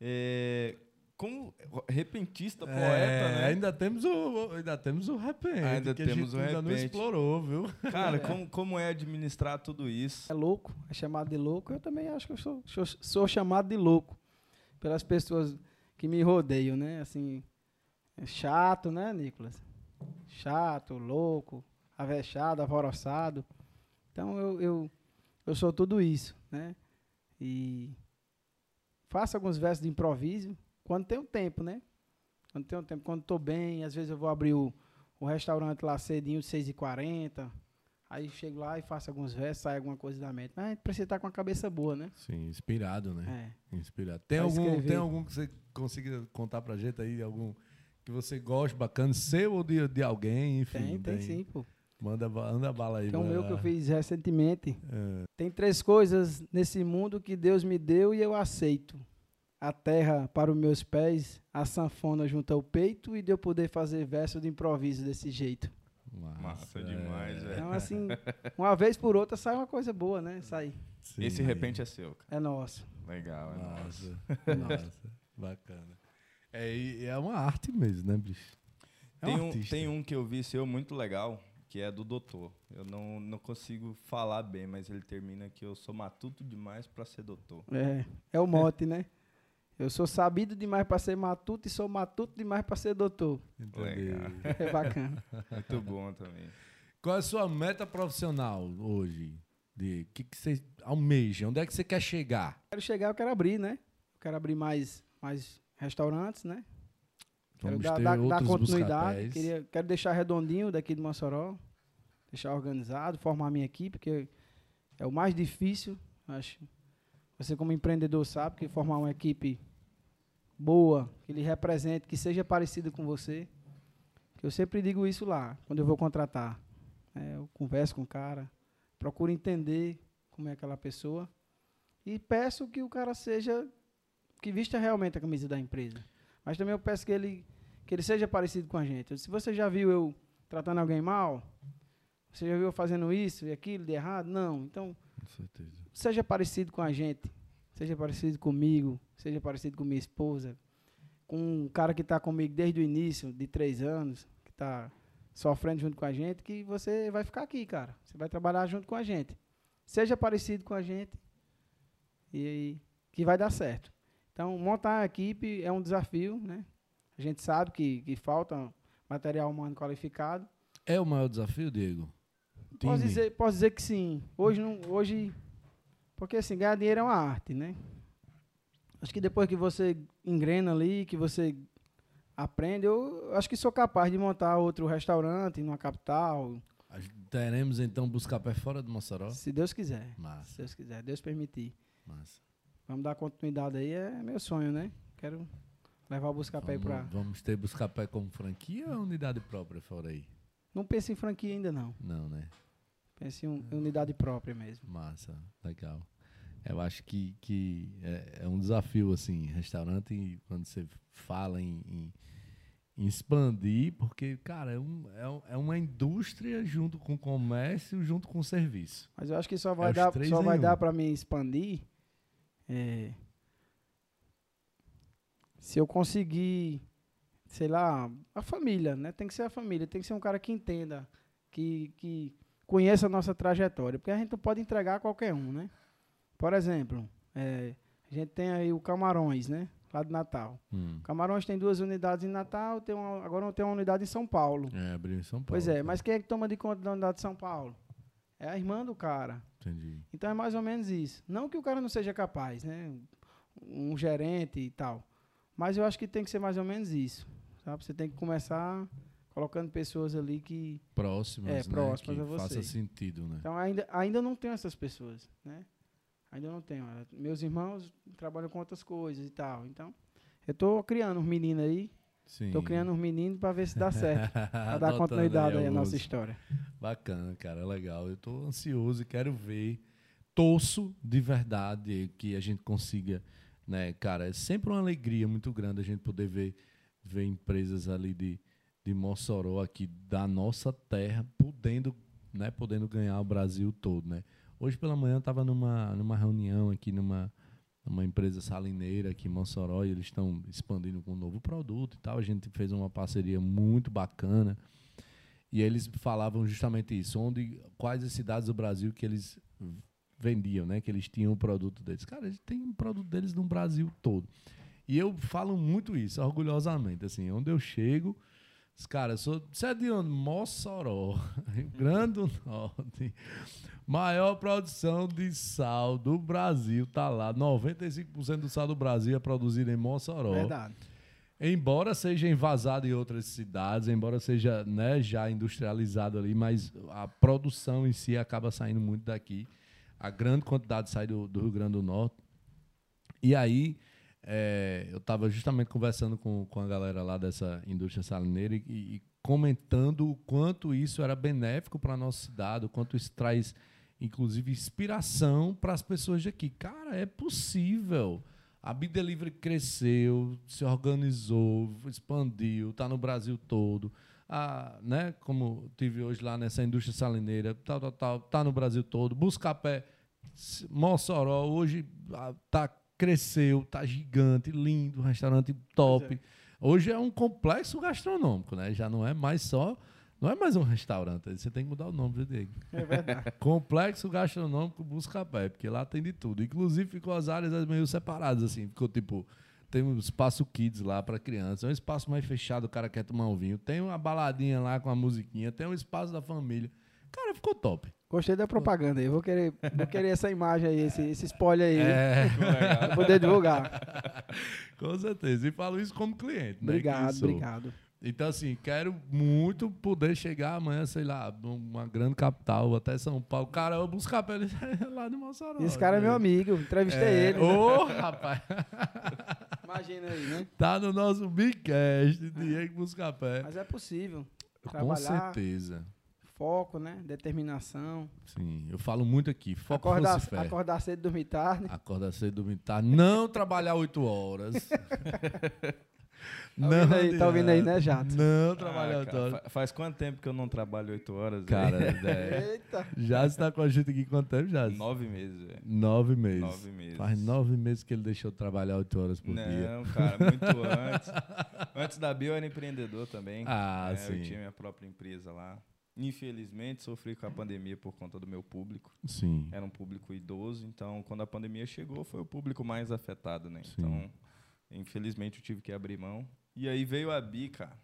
é, como repentista, poeta, É, né? Ainda temos o, ainda temos o repente. Ainda que a temos gente o ainda não repente. explorou, viu? Cara, como, como é administrar tudo isso? É louco, é chamado de louco. Eu também acho que eu sou, sou, sou chamado de louco pelas pessoas que me rodeiam, né? Assim, é chato, né, Nicolas? Chato, louco, avexado, alvoroçado. Então eu, eu, eu sou tudo isso, né? E faço alguns versos de improviso quando tenho tempo, né? Quando tenho tempo, quando estou bem, às vezes eu vou abrir o, o restaurante lá cedinho, 6h40. Aí chego lá e faço alguns versos, sai alguma coisa da mente. Mas precisa estar com a cabeça boa, né? Sim, inspirado, né? É. Inspirado. Tem Pra algum, escrever. tem algum que você consiga contar pra gente aí? Algum que você goste, bacana, seu ou de, de alguém, enfim. Tem, tem sim, pô. Manda, ba- anda bala aí. Tem o meu lá. que eu fiz recentemente. É, Tem três coisas nesse mundo que Deus me deu e eu aceito. A terra para os meus pés, a sanfona junto ao peito e de eu poder fazer verso de improviso desse jeito. Massa, Massa é. demais, velho. Então, assim, uma vez por outra sai uma coisa boa, né? Sai. Sim. Esse repente é seu, cara. É nosso. Legal, é nosso. Massa, bacana. É, é uma arte mesmo, né, bicho? É Tem um, artista. tem um que eu vi seu muito legal, que é do doutor. Eu não, não consigo falar bem, mas ele termina que eu sou matuto demais pra ser doutor. É, é o mote, né? Eu sou sabido demais para ser matuto e sou matuto demais para ser doutor. Entendi. Legal. É bacana. Muito bom também. Qual é a sua meta profissional hoje? De o que, que você almeja? Onde é que você quer chegar? quero chegar, eu quero abrir, né? Eu quero abrir mais, mais restaurantes, né? Quero Vamos dar, ter dar- dar outros continuidade. Queria, quero deixar redondinho daqui de Mossoró. Deixar organizado, formar minha equipe, que é o mais difícil, acho. Você como empreendedor sabe que formar uma equipe boa, que lhe represente, que seja parecida com você. Eu sempre digo isso lá, quando eu vou contratar. É, eu converso com o cara, procuro entender como é aquela pessoa e peço que o cara seja que vista realmente a camisa da empresa. Mas também eu peço que ele que ele seja parecido com a gente. Se você já viu eu tratando alguém mal, você já viu eu fazendo isso e aquilo de errado? Não. Então, Com certeza. seja parecido com a gente, seja parecido comigo, seja parecido com minha esposa, com um cara que está comigo desde o início, de três anos, que está sofrendo junto com a gente, que você vai ficar aqui, cara. Você vai trabalhar junto com a gente. Seja parecido com a gente e aí que vai dar certo. Então, montar a equipe é um desafio, né? A gente sabe que, que falta material humano qualificado. É o maior desafio, Diego? Posso dizer, posso dizer que sim. Hoje, não, hoje, porque assim, ganhar dinheiro é uma arte, né? Acho que depois que você engrena ali, que você aprende, eu acho que sou capaz de montar outro restaurante numa capital, Teremos então buscar pé fora do Mossoró? se Deus quiser. Se Massa, Deus quiser, Deus permitir. massa. vamos dar continuidade aí, é meu sonho, né? Quero levar o Buscapé pra. vamos ter Buscapé como franquia ou unidade própria fora aí? Não pense em franquia ainda, não. Não, né? Pense em, um- unidade própria mesmo. Massa, legal. Eu acho que, que é, é um desafio, assim, restaurante, quando você fala em, em- expandir, porque, cara, é, um, é, um- é uma indústria junto com o comércio, junto com o serviço. Mas eu acho que só vai os dar, só vai um. dar para mim expandir é, se eu conseguir, sei lá, a família, né? Tem que ser a família, tem que ser um cara que entenda, que, que conheça a nossa trajetória, porque a gente não pode entregar a qualquer um, né? Por exemplo, é, a gente tem aí o Camarões, né? Lá de Natal. Hum. Camarões tem duas unidades em Natal, tem uma, agora tem uma unidade em São Paulo. É, abriu em São Paulo. Pois é, tá? mas quem é que toma de conta da unidade de São Paulo? É a irmã do cara. Entendi. Então é mais ou menos isso. Não que o cara não seja capaz, né? Um gerente e tal. Mas eu acho que tem que ser mais ou menos isso. Sabe? Você tem que começar colocando pessoas ali que. Próximas, É, né? próximas que a você. faça sentido, né? Então ainda, ainda não tenho essas pessoas, né? Ainda não tenho. Eh, Meus irmãos trabalham com outras coisas e tal. Então, eu tô criando uns meninos aí. Sim. Tô criando uns meninos para ver se dá certo. Pra dar continuidade aí à nossa história. Bacana, cara, legal. Eu tô ansioso e quero ver. Torço de verdade que a gente consiga, né, cara, é sempre uma alegria muito grande a gente poder ver, ver empresas ali de, de Mossoró aqui da nossa terra podendo, né, podendo ganhar o Brasil todo, né? Hoje pela manhã eu estava numa, numa reunião aqui numa, numa empresa salineira aqui em Mossoró e eles estão expandindo com um novo produto e tal. A gente fez uma parceria muito bacana. E eles falavam justamente isso, onde quais as cidades do Brasil que eles vendiam, né, que eles tinham o produto deles. Cara, eles têm um produto deles no Brasil todo. E eu falo muito isso, orgulhosamente, assim, onde eu chego, os caras, sou, você é de onde? Mossoró, Rio Grande do Norte. Maior produção de sal do Brasil tá lá. 95% do sal do Brasil é produzido em Mossoró. Verdade. Embora seja envasado em outras cidades, embora seja né, já industrializado ali, mas a produção em si acaba saindo muito daqui. A grande quantidade sai do, do Rio Grande do Norte. E aí, é, eu estava justamente conversando com, com a galera lá dessa indústria salineira e, e comentando o quanto isso era benéfico para a nossa cidade, o quanto isso traz, inclusive, inspiração para as pessoas daqui. Cara, é possível. A Big Delivery cresceu, se organizou, expandiu, está no Brasil todo. Ah, né, como tive hoje lá nessa indústria salineira, tal, tal, tal, tá no Brasil todo. Buscapé, Mossoró, hoje ah, tá, cresceu, tá gigante, lindo, restaurante top. Hoje é um complexo gastronômico, né? Já não é mais só, não é mais um restaurante. Você tem que mudar o nome, viu, Diego? É verdade. Complexo Gastronômico Buscapé, porque lá tem de tudo. Inclusive ficou as áreas meio separadas, assim. Ficou tipo, tem um espaço kids lá para criança, é um espaço mais fechado, o cara quer tomar um vinho. Tem uma baladinha lá com a musiquinha, tem um espaço da família. Cara, ficou top. Gostei da propaganda aí. Vou querer, vou querer essa imagem aí, esse, esse spoiler aí. É, Pra poder divulgar. com certeza. E falo isso como cliente, né? Obrigado, obrigado. Então, assim, quero muito poder chegar amanhã, sei lá, numa grande capital, até São Paulo. Cara, eu buscar pra ele lá de Mossoró. Esse cara é meu né? amigo, entrevistei É, ele. né? Ô, rapaz. Imagina aí, né? Tá no nosso Bigcast, Diego Buscapé. Mas é possível. Com certeza. Foco, né? Determinação. Sim, eu falo muito aqui. Foco Acordar, fé. acordar cedo e dormir tarde. Acorda cedo, dormir tarde. Não trabalhar oito horas. Tá ouvindo aí, tá ouvindo aí, né. Jato? Não trabalhar Ah, horas. fa- faz quanto tempo que eu não trabalho oito horas? Cara, é, Eita! já está com a gente aqui quanto tempo, já? Nove meses, velho. Nove meses. Nove meses. Faz nove meses que ele deixou de trabalhar oito horas por dia. Não, cara, muito antes. Antes da Bio eu era empreendedor também. Ah, É, sim. Eu tinha minha própria empresa lá. Infelizmente, sofri com a pandemia por conta do meu público. Sim. Era um público idoso, então quando a pandemia chegou, foi o público mais afetado, né? Sim. Então, infelizmente, eu tive que abrir mão. E aí veio a Bi, cara.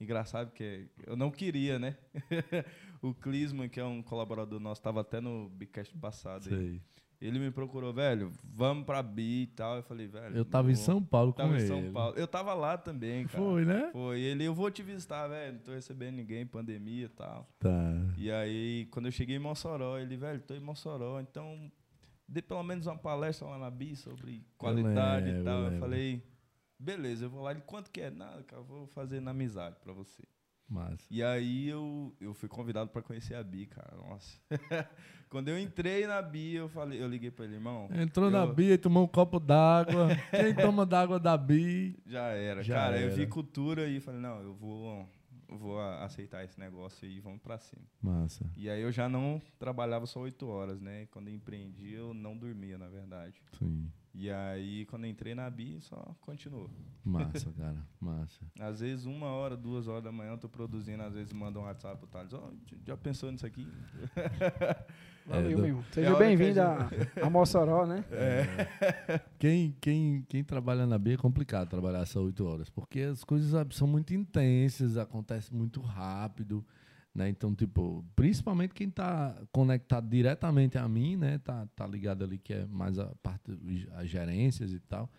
Engraçado que eu não queria, né? o Clisman, que é um colaborador nosso, estava até no Bicast passado. aí. Ele me procurou, velho, vamos pra Bi e tal. Eu falei, velho. Eu tava em vou. São Paulo com Tava ele. em São Paulo. Eu tava lá também, cara. Foi, né? Foi. Ele, eu vou te visitar, velho. Não tô recebendo ninguém, pandemia e tal. Tá. E aí, quando eu cheguei em Mossoró, ele, velho, tô em Mossoró, então dê pelo menos uma palestra lá na BI sobre qualidade lembro, e tal. eu Eu, falei, beleza, eu vou lá. Ele, quanto que é? Nada, cara, eu vou fazer na amizade pra você. Massa. E aí eu, eu fui convidado pra conhecer a Bi, cara. Nossa. Quando eu entrei na Bi, eu falei, eu liguei pra ele, irmão. Entrou na eu- Bia e tomou um copo d'água. Quem toma d'água da Bia? Já era. Já cara, eu era. vi cultura e falei, não, eu vou, eu vou aceitar esse negócio aí, vamos pra cima. Massa. E aí eu já não trabalhava só oito horas, né? Quando eu empreendi, eu não dormia, na verdade. Sim. E aí, quando eu entrei na BI, só continuou. Massa, cara. Massa. Às vezes, uma hora, duas horas da manhã, eu tô produzindo, às vezes manda um WhatsApp pro Thales, ó, já pensou nisso aqui? Valeu, do- meu. É Seja que bem-vindo a a, a Mossoró, né? Quem, quem, quem trabalha na Bia é complicado trabalhar só oito horas, porque as coisas são muito intensas, acontecem muito rápido, né? Então, tipo, principalmente quem tá conectado diretamente a mim, né? Tá, tá ligado ali que é mais a parte as gerências e tal.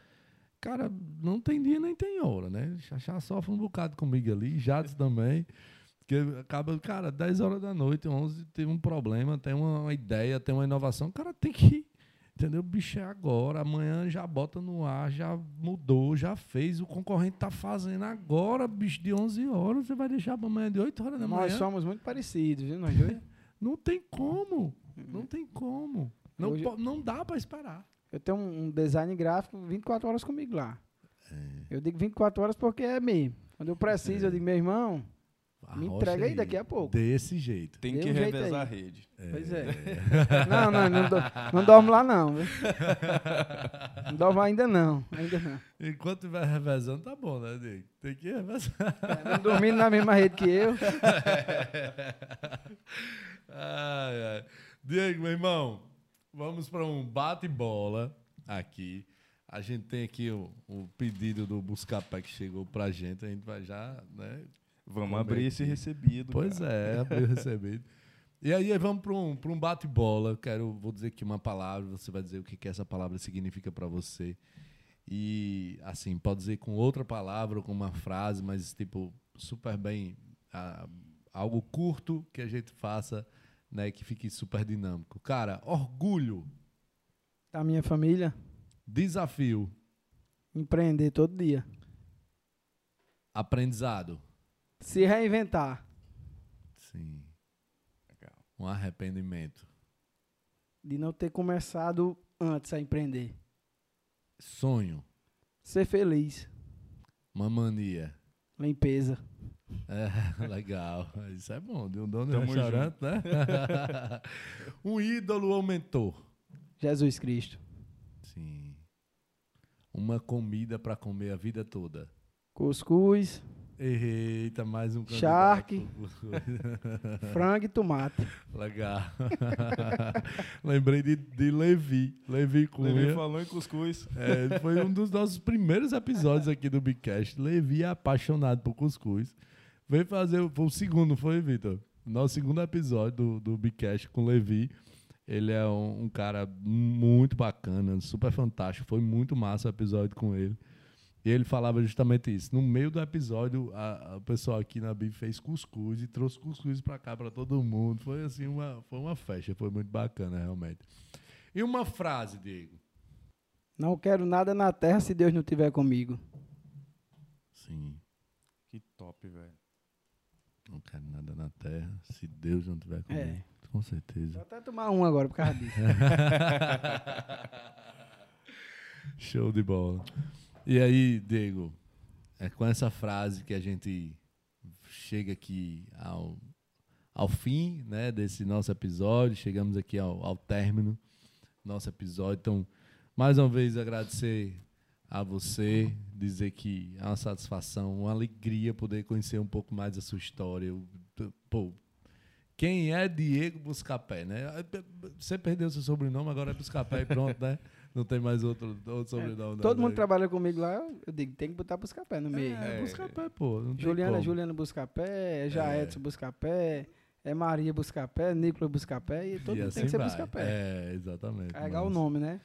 Cara, não tem dia nem tem hora, né? Xaxá sofre um bocado comigo ali, Jades também. Que acaba, cara, 10 horas da noite, 11, tem um problema, tem uma ideia, tem uma inovação, o cara tem que Entendeu? Bicho, é agora. Amanhã já bota no ar, já mudou, já fez. O concorrente tá fazendo agora, bicho, de 11 horas. Você vai deixar pra amanhã de 8 horas da manhã? Nós somos muito parecidos, viu? Nós dois. Não tem como. Não tem como. Não, Hoje- não dá pra esperar. Eu tenho um design gráfico 24 horas comigo lá. É. Eu digo 24 horas porque é mesmo. Quando eu preciso, eu digo, meu irmão, Me Arrocha entrega aí daqui a pouco. Desse jeito. Tem Dê que um revezar a rede. Pois é. não, não, não, do, não dorme lá não. viu? Não dorme lá ainda não. Ainda não. Enquanto estiver revezando, tá bom, né, Diego? Tem que revezar. Não dormindo na mesma rede que eu. ai, ai. Diego, meu irmão, vamos para um bate-bola aqui. A gente tem aqui o, o pedido do Buscapé que chegou pra gente. A gente vai já, né? Vamos é abrir esse recebido. Pois cara. é, abriu recebido. E aí vamos para um, pra um bate-bola. Quero, vou dizer aqui uma palavra, você vai dizer o que, que essa palavra significa para você. E assim, pode dizer com outra palavra ou com uma frase, mas tipo, super bem. ah, algo curto que a gente faça, né? Que fique super dinâmico. Cara, orgulho, Da minha família, desafio, empreender todo dia. aprendizado. Se reinventar. Sim. Legal. Um arrependimento. De não ter começado antes a empreender. Sonho. Ser feliz. Uma mania. Limpeza. É, legal. Isso é bom. De um dono de Tamo restaurante, né? um ídolo ou mentor? Jesus Cristo. Sim. Uma comida para comer a vida toda. Cuscuz, Eita, mais um. Charque. frango e tomate. Legal. Lembrei de, de Levi. Levi Cunha. Levi falou em cuscuz. É, foi um dos nossos primeiros episódios aqui do Bigcast. Levi é apaixonado por cuscuz. Veio fazer, foi o segundo, foi, Vitor? Nosso segundo episódio do, do Bigcast com Levi. Ele é um, um cara muito bacana, super fantástico. Foi muito massa o episódio com ele. E ele falava justamente isso. No meio do episódio, a- a- o pessoal aqui na BIM fez cuscuz e trouxe cuscuz pra cá, pra todo mundo. Foi assim, uma, foi uma festa, foi muito bacana, realmente. E uma frase, Diego. Não quero nada na terra se Deus não estiver comigo. Sim. Que top, velho. Não quero nada na terra, se Deus não tiver comigo. É. Com Vou certeza. até tomar um agora por causa disso. Show de bola. E aí, Diego, é com essa frase que a gente chega aqui ao, ao fim né, desse nosso episódio, chegamos aqui ao, ao término do nosso episódio. Então, mais uma vez agradecer a você, dizer que é uma satisfação, uma alegria poder conhecer um pouco mais da sua história. Pô, quem é Diego Buscapé, né? Você perdeu seu sobrenome, agora é Buscapé e pronto, né? Não tem mais outro, outro sobrenome. não, Todo mundo trabalha comigo lá, eu digo, tem que botar Buscapé no meio. É, É. Buscapé, pô. Não tem Juliana, como. Juliana Buscapé, é já É. Buscapé, é Maria Buscapé, Nicolas Buscapé, e todo E mundo assim tem que ser vai. Buscapé. É, exatamente. Carregar o massa. nome, né?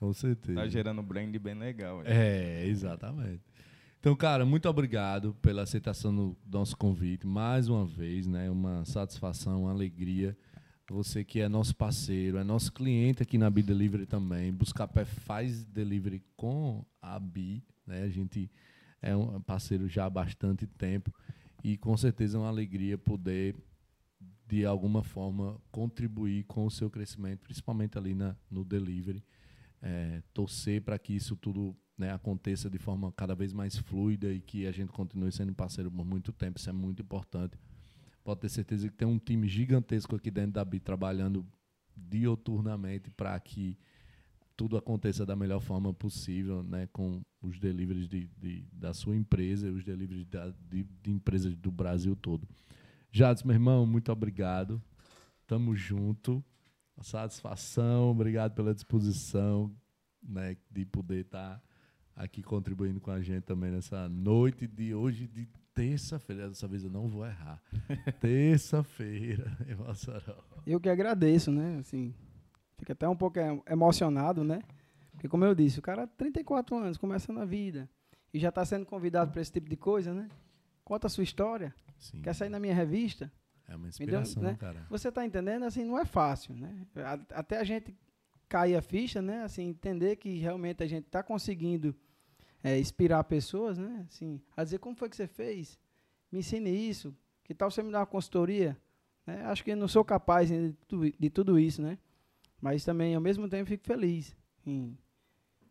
Com certeza. Tá gerando um brand bem legal. É, exatamente. Então, cara, muito obrigado pela aceitação do nosso convite mais uma vez, né? Uma satisfação, uma alegria Você que é nosso parceiro, é nosso cliente aqui na Bi Delivery também. Buscapé faz delivery com a Bi, né? A gente é um parceiro já há bastante tempo e com certeza é uma alegria poder de alguma forma contribuir com o seu crescimento, principalmente ali na, no delivery. É, torcer para que isso tudo né, aconteça de forma cada vez mais fluida e que a gente continue sendo parceiro por muito tempo. Isso é muito importante. Pode ter certeza que tem um time gigantesco aqui dentro da BI trabalhando dioturnamente para que tudo aconteça da melhor forma possível, né, com os deliveries de, de da sua empresa e os deliveries da, de, de empresas do Brasil todo. Jades, meu irmão, muito obrigado. Tamo junto. Satisfação, obrigado pela disposição né, de poder estar tá aqui contribuindo com a gente também nessa noite de hoje, de terça-feira. Dessa vez eu não vou errar. terça-feira em Mossoró. Eu que agradeço, né? Assim, fica até um pouco emocionado, né? Porque, como eu disse, o cara, 34 anos, começando a vida, e já está sendo convidado para esse tipo de coisa, né? Conta a sua história. Sim. Quer sair na minha revista? É uma inspiração, deu, né? cara. Você está entendendo? Assim, não é fácil, né? Até a gente cair a ficha, né? Assim, entender que realmente a gente está conseguindo é, inspirar pessoas, né? Assim, a dizer como foi que você fez? Me ensine isso. Que tal você me dar uma consultoria? Né? Acho que não sou capaz de tudo, de tudo isso, né? Mas também, ao mesmo tempo, fico feliz em,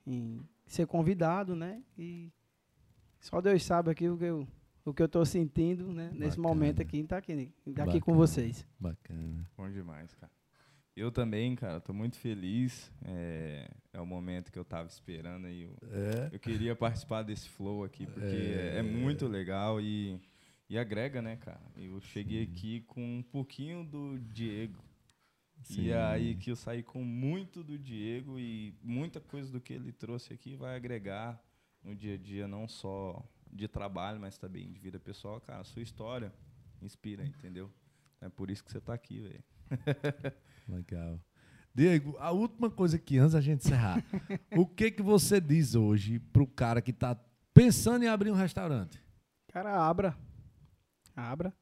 em ser convidado, né? E só Deus sabe aqui o que eu o que eu estou sentindo né, nesse momento aqui, estar tá aqui, tá aqui com vocês. Bacana. Bom demais, cara. Eu também, cara, estou muito feliz. É, é o momento que eu estava esperando aí. Eu, é. eu queria participar desse flow aqui, porque é, é muito legal e, e agrega, né, cara? Eu cheguei Sim. aqui com um pouquinho do Diego. Sim. E aí que eu saí com muito do Diego e muita coisa do que ele trouxe aqui vai agregar no dia a dia, não só de trabalho, mas também de vida pessoal, cara, a sua história inspira, entendeu? É por isso que você está aqui, velho. Legal. Diego, a última coisa que antes a gente encerrar, o que que você diz hoje pro cara que está pensando em abrir um restaurante? Cara, abra. Abra.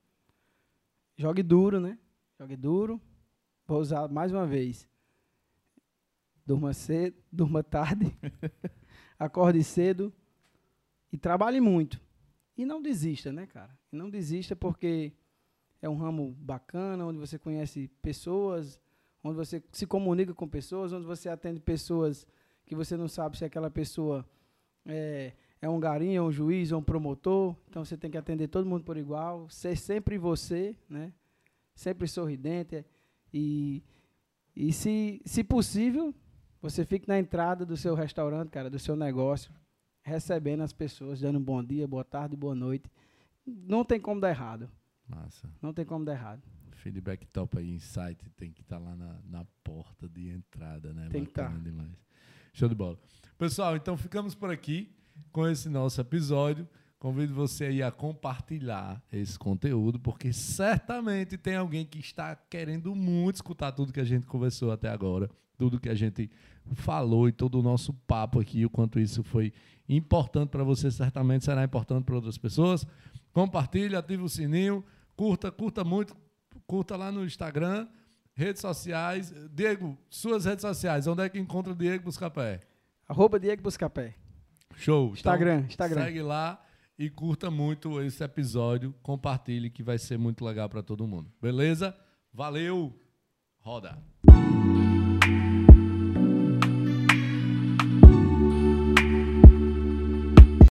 Jogue duro, né? Jogue duro. Vou usar mais uma vez. Durma cedo, durma tarde. acorde cedo e trabalhe muito. E não desista, né, cara? E não desista porque é um ramo bacana, onde você conhece pessoas, onde você se comunica com pessoas, onde você atende pessoas que você não sabe se aquela pessoa é, é um garinho, é um juiz, é um promotor. Então você tem que atender todo mundo por igual, ser sempre você, né? Sempre sorridente. E, e se, se possível, você fique na entrada do seu restaurante, cara, do seu negócio recebendo as pessoas, dando um bom dia, boa tarde, boa noite. Não tem como dar errado. Massa. Não tem como dar errado. Feedback top aí, insight, tem que estar tá lá na, na porta de entrada, né? Tem Bacana que. Tá. demais. Show de bola. Pessoal, então ficamos por aqui com esse nosso episódio. Convido você aí a compartilhar esse conteúdo, porque certamente tem alguém que está querendo muito escutar tudo que a gente conversou até agora, tudo que a gente falou e todo o nosso papo aqui, o quanto isso foi importante para você, certamente será importante para outras pessoas. Compartilhe, ative o sininho, curta, curta muito, curta lá no Instagram, redes sociais. Diego, suas redes sociais, onde é que encontra o Diego Buscapé? Arroba Diego Buscapé. Show. Instagram, então, Instagram. Segue lá e curta muito esse episódio, compartilhe que vai ser muito legal para todo mundo. Beleza? Valeu. Roda.